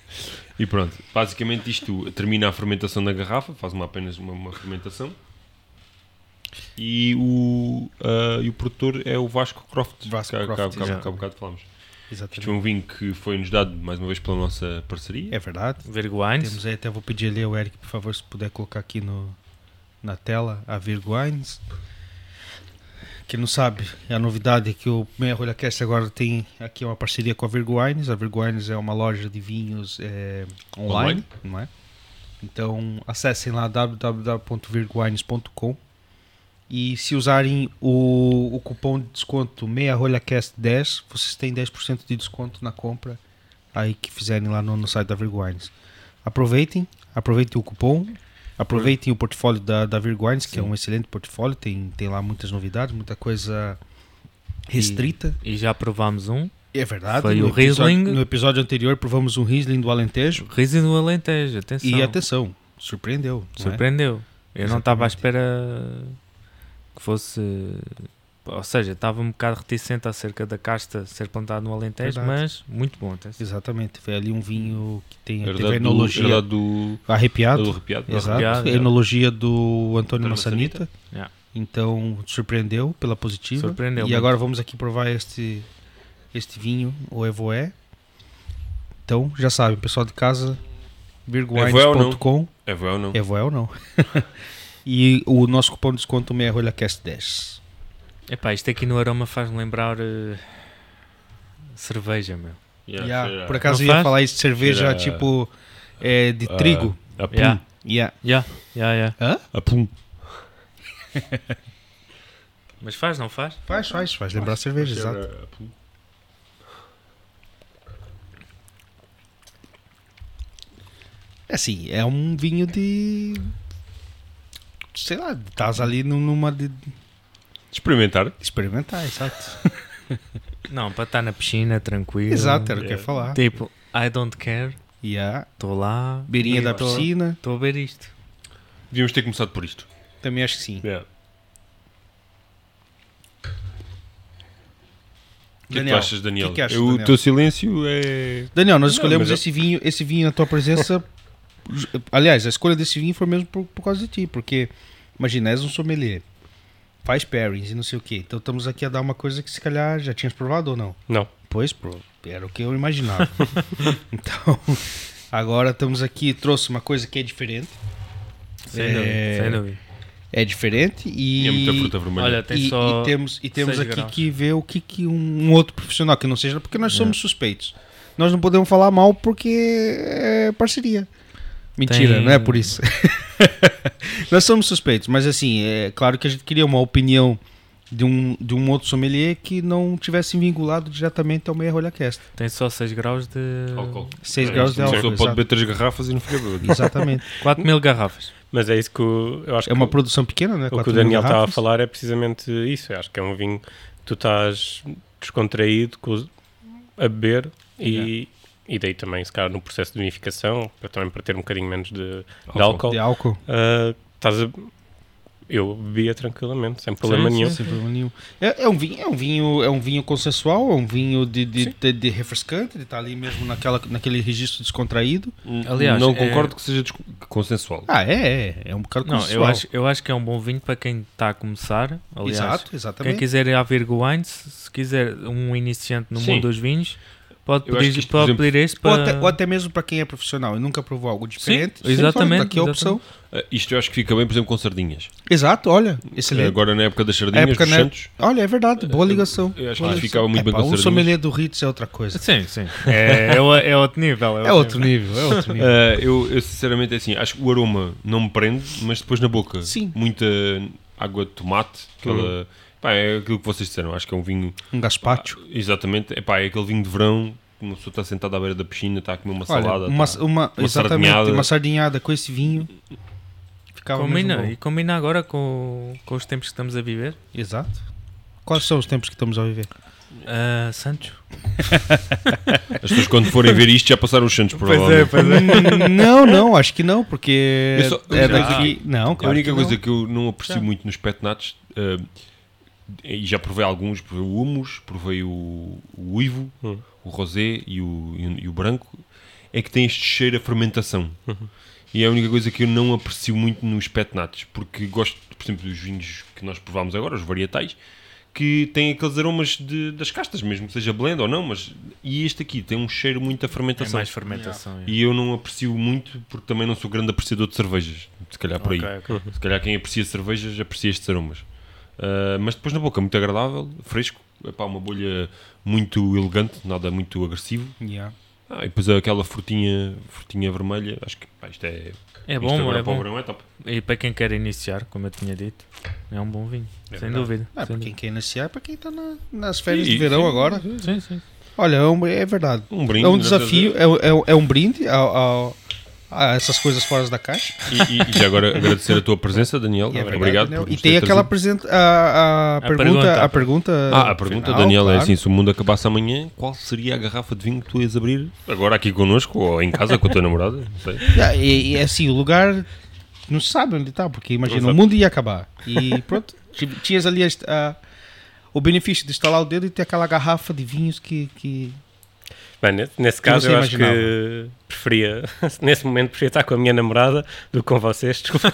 e pronto, basicamente isto termina a fermentação na garrafa, faz uma, apenas uma, uma fermentação e o, uh, e o produtor é o Vasco Croft, Vasco que, Croft, que, que, que há bocado falamos. Exatamente. Isto é um vinho que foi-nos dado mais uma vez pela nossa parceria. É verdade. Virgo Wines. Temos aí, até vou pedir ali ao Eric, por favor, se puder colocar aqui no, na tela a Virgo Wines. Quem não sabe, é a novidade é que o Meia Rolha Cast agora tem aqui uma parceria com a Virgo Wines. A Virgo Wines é uma loja de vinhos é, online, online, não é? Então acessem lá www.virgowines.com e se usarem o, o cupom de desconto MEIAROLHACAST10, vocês têm 10% de desconto na compra aí que fizerem lá no, no site da Virgwines. aproveitem, aproveitem o cupom, aproveitem o portfólio da, da Virguines, que é um excelente portfólio, tem, tem lá muitas novidades, muita coisa restrita. E, e já provámos um. É verdade. Foi o Riesling. Episódio, no episódio anterior provamos um Riesling do Alentejo. Riesling do Alentejo, atenção. E atenção, surpreendeu. Surpreendeu. É? Eu não estava à espera que fosse ou seja, estava um bocado reticente acerca da casta ser plantada no Alentejo, Verdade. mas muito bom. Até. Exatamente, foi ali um vinho que tem teve a enologia do, do arrepiado, do arrepiado, exato, arrepiado, a enologia do Antônio Massanita. Yeah. Então surpreendeu pela positiva. Surpreendeu. E muito. agora vamos aqui provar este este vinho, o Evoé. Então, já sabem, pessoal de casa, virgowines.com. Evoé ou não? Evoé ou não. e o nosso cupom de desconto é RolhaCast10. Epá, isto aqui no aroma faz-me lembrar uh, cerveja, meu. Yeah, yeah. Por acaso ia falar isso de cerveja Cheira, tipo é, de uh, trigo. A pum. Yeah. Yeah. Yeah. Yeah, yeah. A pum. Mas faz, não faz? Faz, faz, faz lembrar faz, cerveja, exato. É assim, é um vinho de. Sei lá, estás ali numa. De, Experimentar. Experimentar, exato. Não, para estar na piscina, tranquilo. Exato, era o que ia falar. Tipo, I don't care. Yeah. Estou lá. Beirinha da piscina. Estou a ver isto. Devíamos ter começado por isto. Também acho que sim. Yeah. O que é que tu achas, Daniel? Que que achas, Eu, Daniel? O teu silêncio é. Daniel, nós escolhemos Não, esse, vinho, esse vinho na tua presença. Aliás, a escolha desse vinho foi mesmo por, por causa de ti, porque imagina, és um sommelier faz pairings e não sei o que. Então estamos aqui a dar uma coisa que se calhar já tinhas provado ou não? Não. Pois, era o que eu imaginava. então, agora estamos aqui, trouxe uma coisa que é diferente. Sem é, dúvida, sem dúvida. É diferente e, e é muita fruta vermelha. Olha, tem e, só e temos, e temos aqui graus. que ver o que, que um, um, outro profissional que não seja, porque nós somos é. suspeitos. Nós não podemos falar mal porque é parceria. Mentira, tem... não é por isso. Nós somos suspeitos, mas assim, é claro que a gente queria uma opinião de um, de um outro sommelier que não tivesse vinculado diretamente ao Meia Rolha Cast. Tem só 6 graus de álcool. 6 é, graus de álcool. Só pode beber 3 garrafas e não fica bêbado. Exatamente. 4 mil garrafas. Mas é isso que o, eu acho É que uma produção pequena, não é? O que o Daniel estava a falar é precisamente isso. Eu acho que é um vinho que tu estás descontraído a beber e, e daí também, se calhar, no processo de vinificação, para, também para ter um bocadinho menos de, de álcool, de álcool. Uh, estás a, eu bebia tranquilamente, sem problema sim, nenhum. Sim, sem problema nenhum. É, é, um vinho, é um vinho, é um vinho consensual, é um vinho de, de, de, de refrescante, de estar ali mesmo naquela, naquele registro descontraído. Aliás, não é... concordo que seja consensual. Ah, é, é, é um bocado não, Eu acho, eu acho que é um bom vinho para quem está a começar. Aliás, Exato, exatamente. Quem quiser ir à Virgo Wines, se quiser um iniciante no sim. mundo dos vinhos, Pode pedir, isto, pode pedir este para... Ou até, ou até, mesmo para quem é profissional e nunca provou algo diferente. Sim, exatamente. Aqui a opção. Uh, isto eu acho que fica bem, por exemplo, com sardinhas. Exato, olha. Excelente. Agora na época das sardinhas, época dos Santos... Olha, é verdade, boa ligação. Eu acho que isto ficava muito é, bem pá, com sardinhas. O sommelier do Ritz é outra coisa. Sim, sim. É, é, é outro nível. É, outro nível, é outro nível. Uh, eu, eu, sinceramente, assim, acho que o aroma não me prende, mas depois na boca. Sim. Muita água de tomate, aquela... Hum. Pá, é aquilo que vocês disseram, acho que é um vinho... Um gaspacho. Ah, exatamente, é, pá, é aquele vinho de verão uma pessoa está sentada à beira da piscina, está a comer uma Olha, salada, uma, tá, uma, uma exatamente, sardinhada. uma sardinhada com esse vinho. Ficava combina, e combina agora com, com os tempos que estamos a viver. Exato. Quais são os tempos que estamos a viver? Uh, Santos. As pessoas quando forem ver isto já passaram os Santos, provavelmente. Pois é, é. não, não, acho que não, porque só, é daqui. não, claro a única coisa que eu não aprecio já. muito nos petnatos, uh, e já provei alguns, provei o humus, provei o, o uivo, hum o rosé e o, e o branco, é que tem este cheiro a fermentação. Uhum. E é a única coisa que eu não aprecio muito nos petnatos, porque gosto, por exemplo, dos vinhos que nós provámos agora, os varietais, que têm aqueles aromas de, das castas, mesmo que seja blend ou não, mas e este aqui tem um cheiro muito a fermentação. É mais fermentação. Yeah. E eu não aprecio muito porque também não sou grande apreciador de cervejas, se calhar por aí. Okay, okay. Se calhar quem aprecia cervejas aprecia estes aromas. Uh, mas depois na boca, muito agradável, fresco, epá, uma bolha muito elegante, nada muito agressivo. Yeah. Ah, e depois aquela frutinha, frutinha vermelha, acho que pá, isto é. É bom, é bom. Verão é top. E para quem quer iniciar, como eu tinha dito, é um bom vinho, é sem verdade. dúvida. É, sem para dúvida. quem quer iniciar, é para quem está na, nas férias e, de verão sim, agora. Sim, sim. Olha, é, um, é verdade. Um brinde, é um desafio, é, é, é um brinde ao, ao, ah, essas coisas fora da caixa. E, e, e agora agradecer a tua presença, Daniel. É Obrigado. Daniel. E tem aquela presente, a, a, a, pergunta, pergunta, a pergunta. Ah, a pergunta, final, Daniel, é claro. é assim: se o mundo acabasse amanhã, qual seria a garrafa de vinho que tu ias abrir? Agora aqui connosco ou em casa com a tua namorada? Não sei. e, e assim, o lugar não se sabe onde está, porque imagina, o mundo ia acabar. E pronto, tinhas ali a, o benefício de instalar o dedo e ter aquela garrafa de vinhos que, que Bem, nesse caso eu imaginava. acho que preferia, nesse momento preferia estar com a minha namorada do que com vocês, desculpa.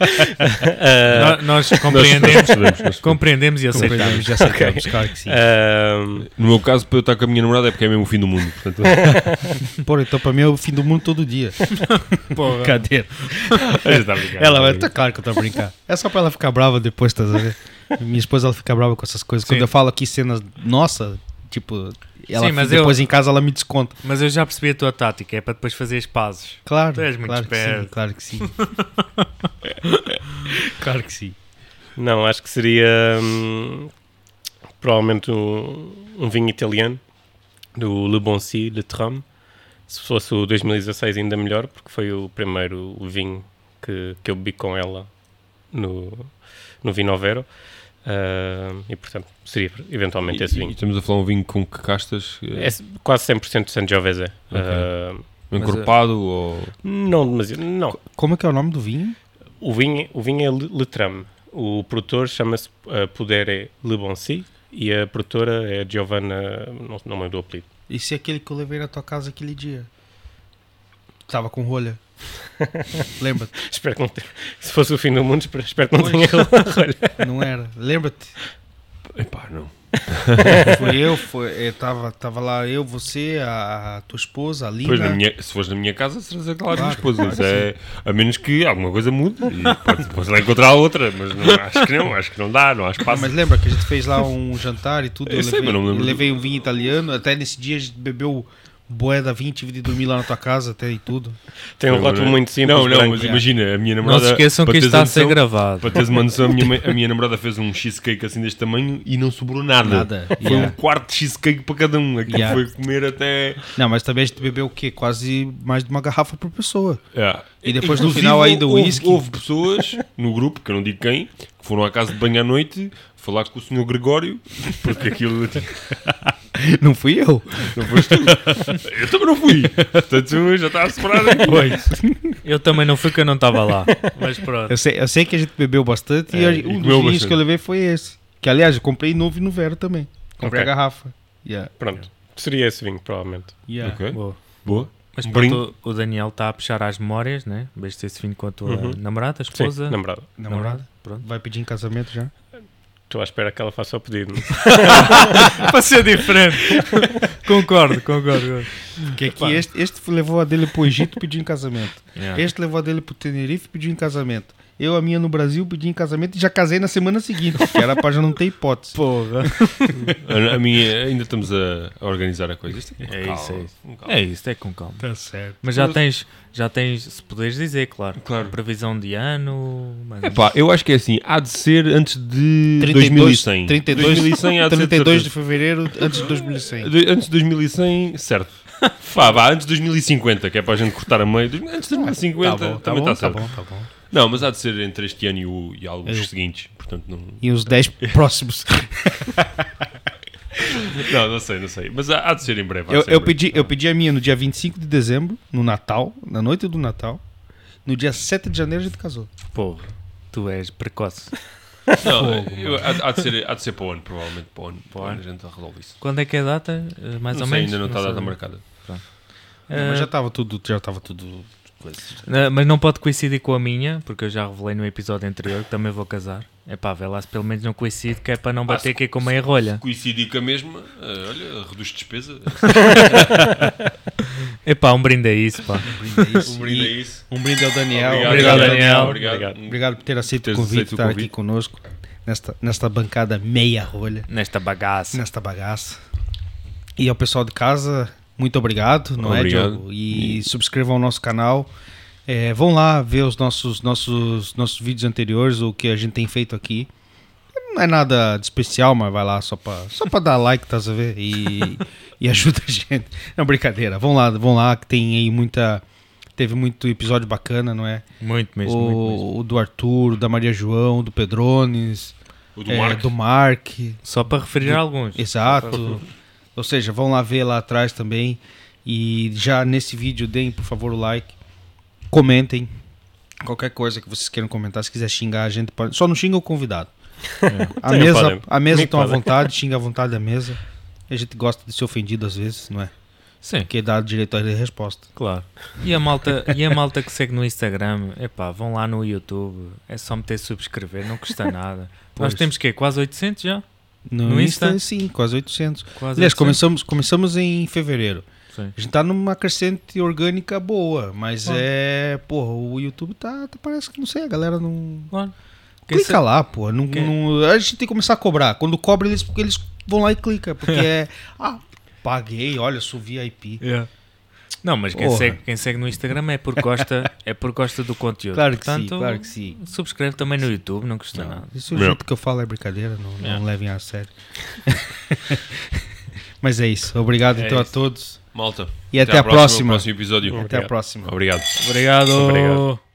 uh, nós, compreendemos, compreendemos e aceitamos. Já aceitamos, okay. claro que sim. Uh, no meu caso, para eu estar com a minha namorada é porque é mesmo o fim do mundo. Portanto... Pô, então para mim é o fim do mundo todo dia. Porra. Cadê? ela vai, tá claro que eu estou a brincar. É só para ela ficar brava depois, tá a ver? Minha esposa ela fica brava com essas coisas. Sim. Quando eu falo aqui cenas, nossa, tipo, ela Sim, mas depois eu, em casa ela me desconta. Mas eu já percebi a tua tática, é para depois fazer as pazes. Claro. Tu és muito claro esperto. Que sim, claro que sim. claro que sim. Não, acho que seria hum, provavelmente um, um, vinho italiano do Le Bon Si de Tram. Se fosse o 2016 ainda melhor, porque foi o primeiro vinho que, que eu bebi com ela no, no Vinovero. Uh, e portanto seria eventualmente e, esse vinho. E estamos a falar um vinho com que castas? É quase 100% Sangiovese. Okay. Uh, Encorpado mas, ou. Não, mas não. Como é que é o nome do vinho? O vinho, o vinho é Letram. O produtor chama-se uh, Podere Le Bonsi e a produtora é Giovanna, não, não me lembro do apelido. Isso é aquele que eu levei na tua casa aquele dia. Estava com rolha. Lembra-te. espero que não tenha. Se fosse o fim do mundo, espero, que não pois. tenha rolha. Não era. Lembra-te. Epá, não. foi eu, foi, estava tava lá eu, você, a, a tua esposa, a Lina. Minha, se fores na minha casa, serás a claro, minha esposa. Claro, é, a menos que alguma coisa mude e podes, podes lá encontrar outra, mas não, acho que não, acho que não dá, não há espaço. Mas lembra que a gente fez lá um jantar e tudo, eu, eu sei, levei, eu levei um vinho italiano, até nesse dia a gente bebeu Boeda 20 tive de dormir lá na tua casa até e tudo. Tem um rótulo muito simples. Não, não, mas imagina, a minha namorada. Não se esqueçam que isto está a ser gravado. Para teres uma noção, a minha, a minha namorada fez um cheesecake assim deste tamanho e não sobrou nada. Nada. Foi yeah. um quarto de cheesecake para cada um. Aquilo yeah. foi comer até. Não, mas também a gente bebeu o quê? Quase mais de uma garrafa por pessoa. Yeah. E depois Inclusive, no final ainda o. Houve, houve pessoas no grupo, que eu não digo quem, que foram à casa de banho à noite falar com o senhor Gregório, porque aquilo. Não fui eu. Não foste tu. Eu também não fui. Portanto, já está a separar depois. Eu também não fui, que eu não estava lá. Mas pronto. Eu sei, eu sei que a gente bebeu bastante é, e, um dos vinhos que eu levei foi esse. Que aliás, eu comprei novo e no Vero também. Comprei okay. a garrafa. Yeah. Pronto. Seria esse vinho, provavelmente. Yeah. Okay. Boa. Boa. Mas pronto, o Daniel está a puxar as memórias, né? Em esse vinho com a tua uhum. namorada, esposa. Sim, namorada. namorada. Namorada. Pronto. Vai pedir em casamento já? Estou à espera que ela faça o pedido. para ser diferente. concordo, concordo. Porque aqui este, este levou a dele para o Egito e pediu em casamento. Yeah. Este levou a dele para o Tenerife e pediu em casamento. Eu, a minha no Brasil, pedi em casamento e já casei na semana seguinte, que era para já não ter hipótese. Porra. a, a, minha, ainda estamos a, a organizar a coisa. Isto é, é isso, é isso. É isso, é com calma. Tá certo. Mas já tens, já tens, se puderes dizer, claro, claro. previsão de ano. É pá, eu acho que é assim, há de ser antes de 32, 2100. 32, 2100 há de 32 de, de fevereiro, antes de 2100. De, antes de 2100, certo. Fá, vá, antes de 2050, que é para a gente cortar a meio. Antes de 2050, tá bom, tá também está certo. Tá bom, tá bom. Não, mas há de ser entre este ano e, o, e alguns é. seguintes. Portanto, não... E os 10 próximos. não, não sei, não sei. Mas há, há de ser em breve. Eu, eu, pedi, eu pedi a minha no dia 25 de dezembro, no Natal, na noite do Natal. No dia 7 de janeiro a gente casou. Pô, tu és precoce. Não, eu, há, há, de ser, há de ser para o ano, provavelmente. Para o ano, para o ano a gente resolve isso. Quando é que é a data? Eh, mais não ou sei, menos? Ainda não, não está a data marcada. Não, mas já estava tudo, já estava tudo não, mas não pode coincidir com a minha, porque eu já revelei no episódio anterior que também vou casar. É pá, vê lá se pelo menos não coincide, que é para não bater aqui com meia rolha. Coincidir com a mesma, uh, olha, reduz despesa. é pá, um brinde a isso, pá. Um brinde a isso. Um brinde ao Daniel. Obrigado, obrigado Daniel. Obrigado. Obrigado. Obrigado por ter aceito o convite, de estar aqui conosco nesta, nesta bancada meia rolha. Nesta bagaça. Nesta bagaça. E ao pessoal de casa, muito obrigado, não é, obrigado. é, Diogo? E, e subscrevam o nosso canal. É, vão lá ver os nossos, nossos, nossos vídeos anteriores, o que a gente tem feito aqui. Não é nada de especial, mas vai lá só para só pra dar like, tá a ver? E, e ajuda a gente. Não, brincadeira. Vão lá, vão lá que tem aí muita teve muito episódio bacana, não é? Muito mesmo. O, muito mesmo. o do Arthur, da Maria João, do Pedrones, O do é, Mark. do Mark. Só para referir alguns. Exato. Ou seja, vão lá ver lá atrás também. E já nesse vídeo deem, por favor, o like. Comentem. Qualquer coisa que vocês queiram comentar, se quiser xingar, a gente pode. Só não xinga o convidado. A Sim, mesa, a mesa Me estão à vontade, xinga à vontade a mesa. A gente gosta de ser ofendido às vezes, não é? Sim, Porque dá direito à resposta. claro. E a malta, e a malta que segue no Instagram, epá, vão lá no YouTube, é só meter subscrever, não custa nada. Nós Pois. temos que quase 800 já? No, No Insta, Insta? sim, quase 800. Quase Aliás, 800. começamos, começamos em fevereiro. Sim. A gente tá numa crescente orgânica boa, mas Ah. é. Porra, o YouTube tá, tá- Parece que não sei, a galera não. Claro. Clica lá, pô. Não, Quem- não- a gente tem que começar a cobrar. Quando cobra, eles, porque eles vão lá e clicam. Porque é. Ah, paguei, olha, sou VIP. Não, mas quem Porra. segue, quem segue no Instagram é porque gosta, é porque gosta do conteúdo. Claro que Portanto, sim, claro que sim. Subscreve também no YouTube, não custa Não, nada. isso é o Não. jeito que eu falo é brincadeira, não, não É. levem a sério. Mas é isso. Obrigado É então a isso. todos. Malta. E até, a próxima, próxima. próximo episódio. Até a Obrigado. próxima. Obrigado. Obrigado. Obrigado.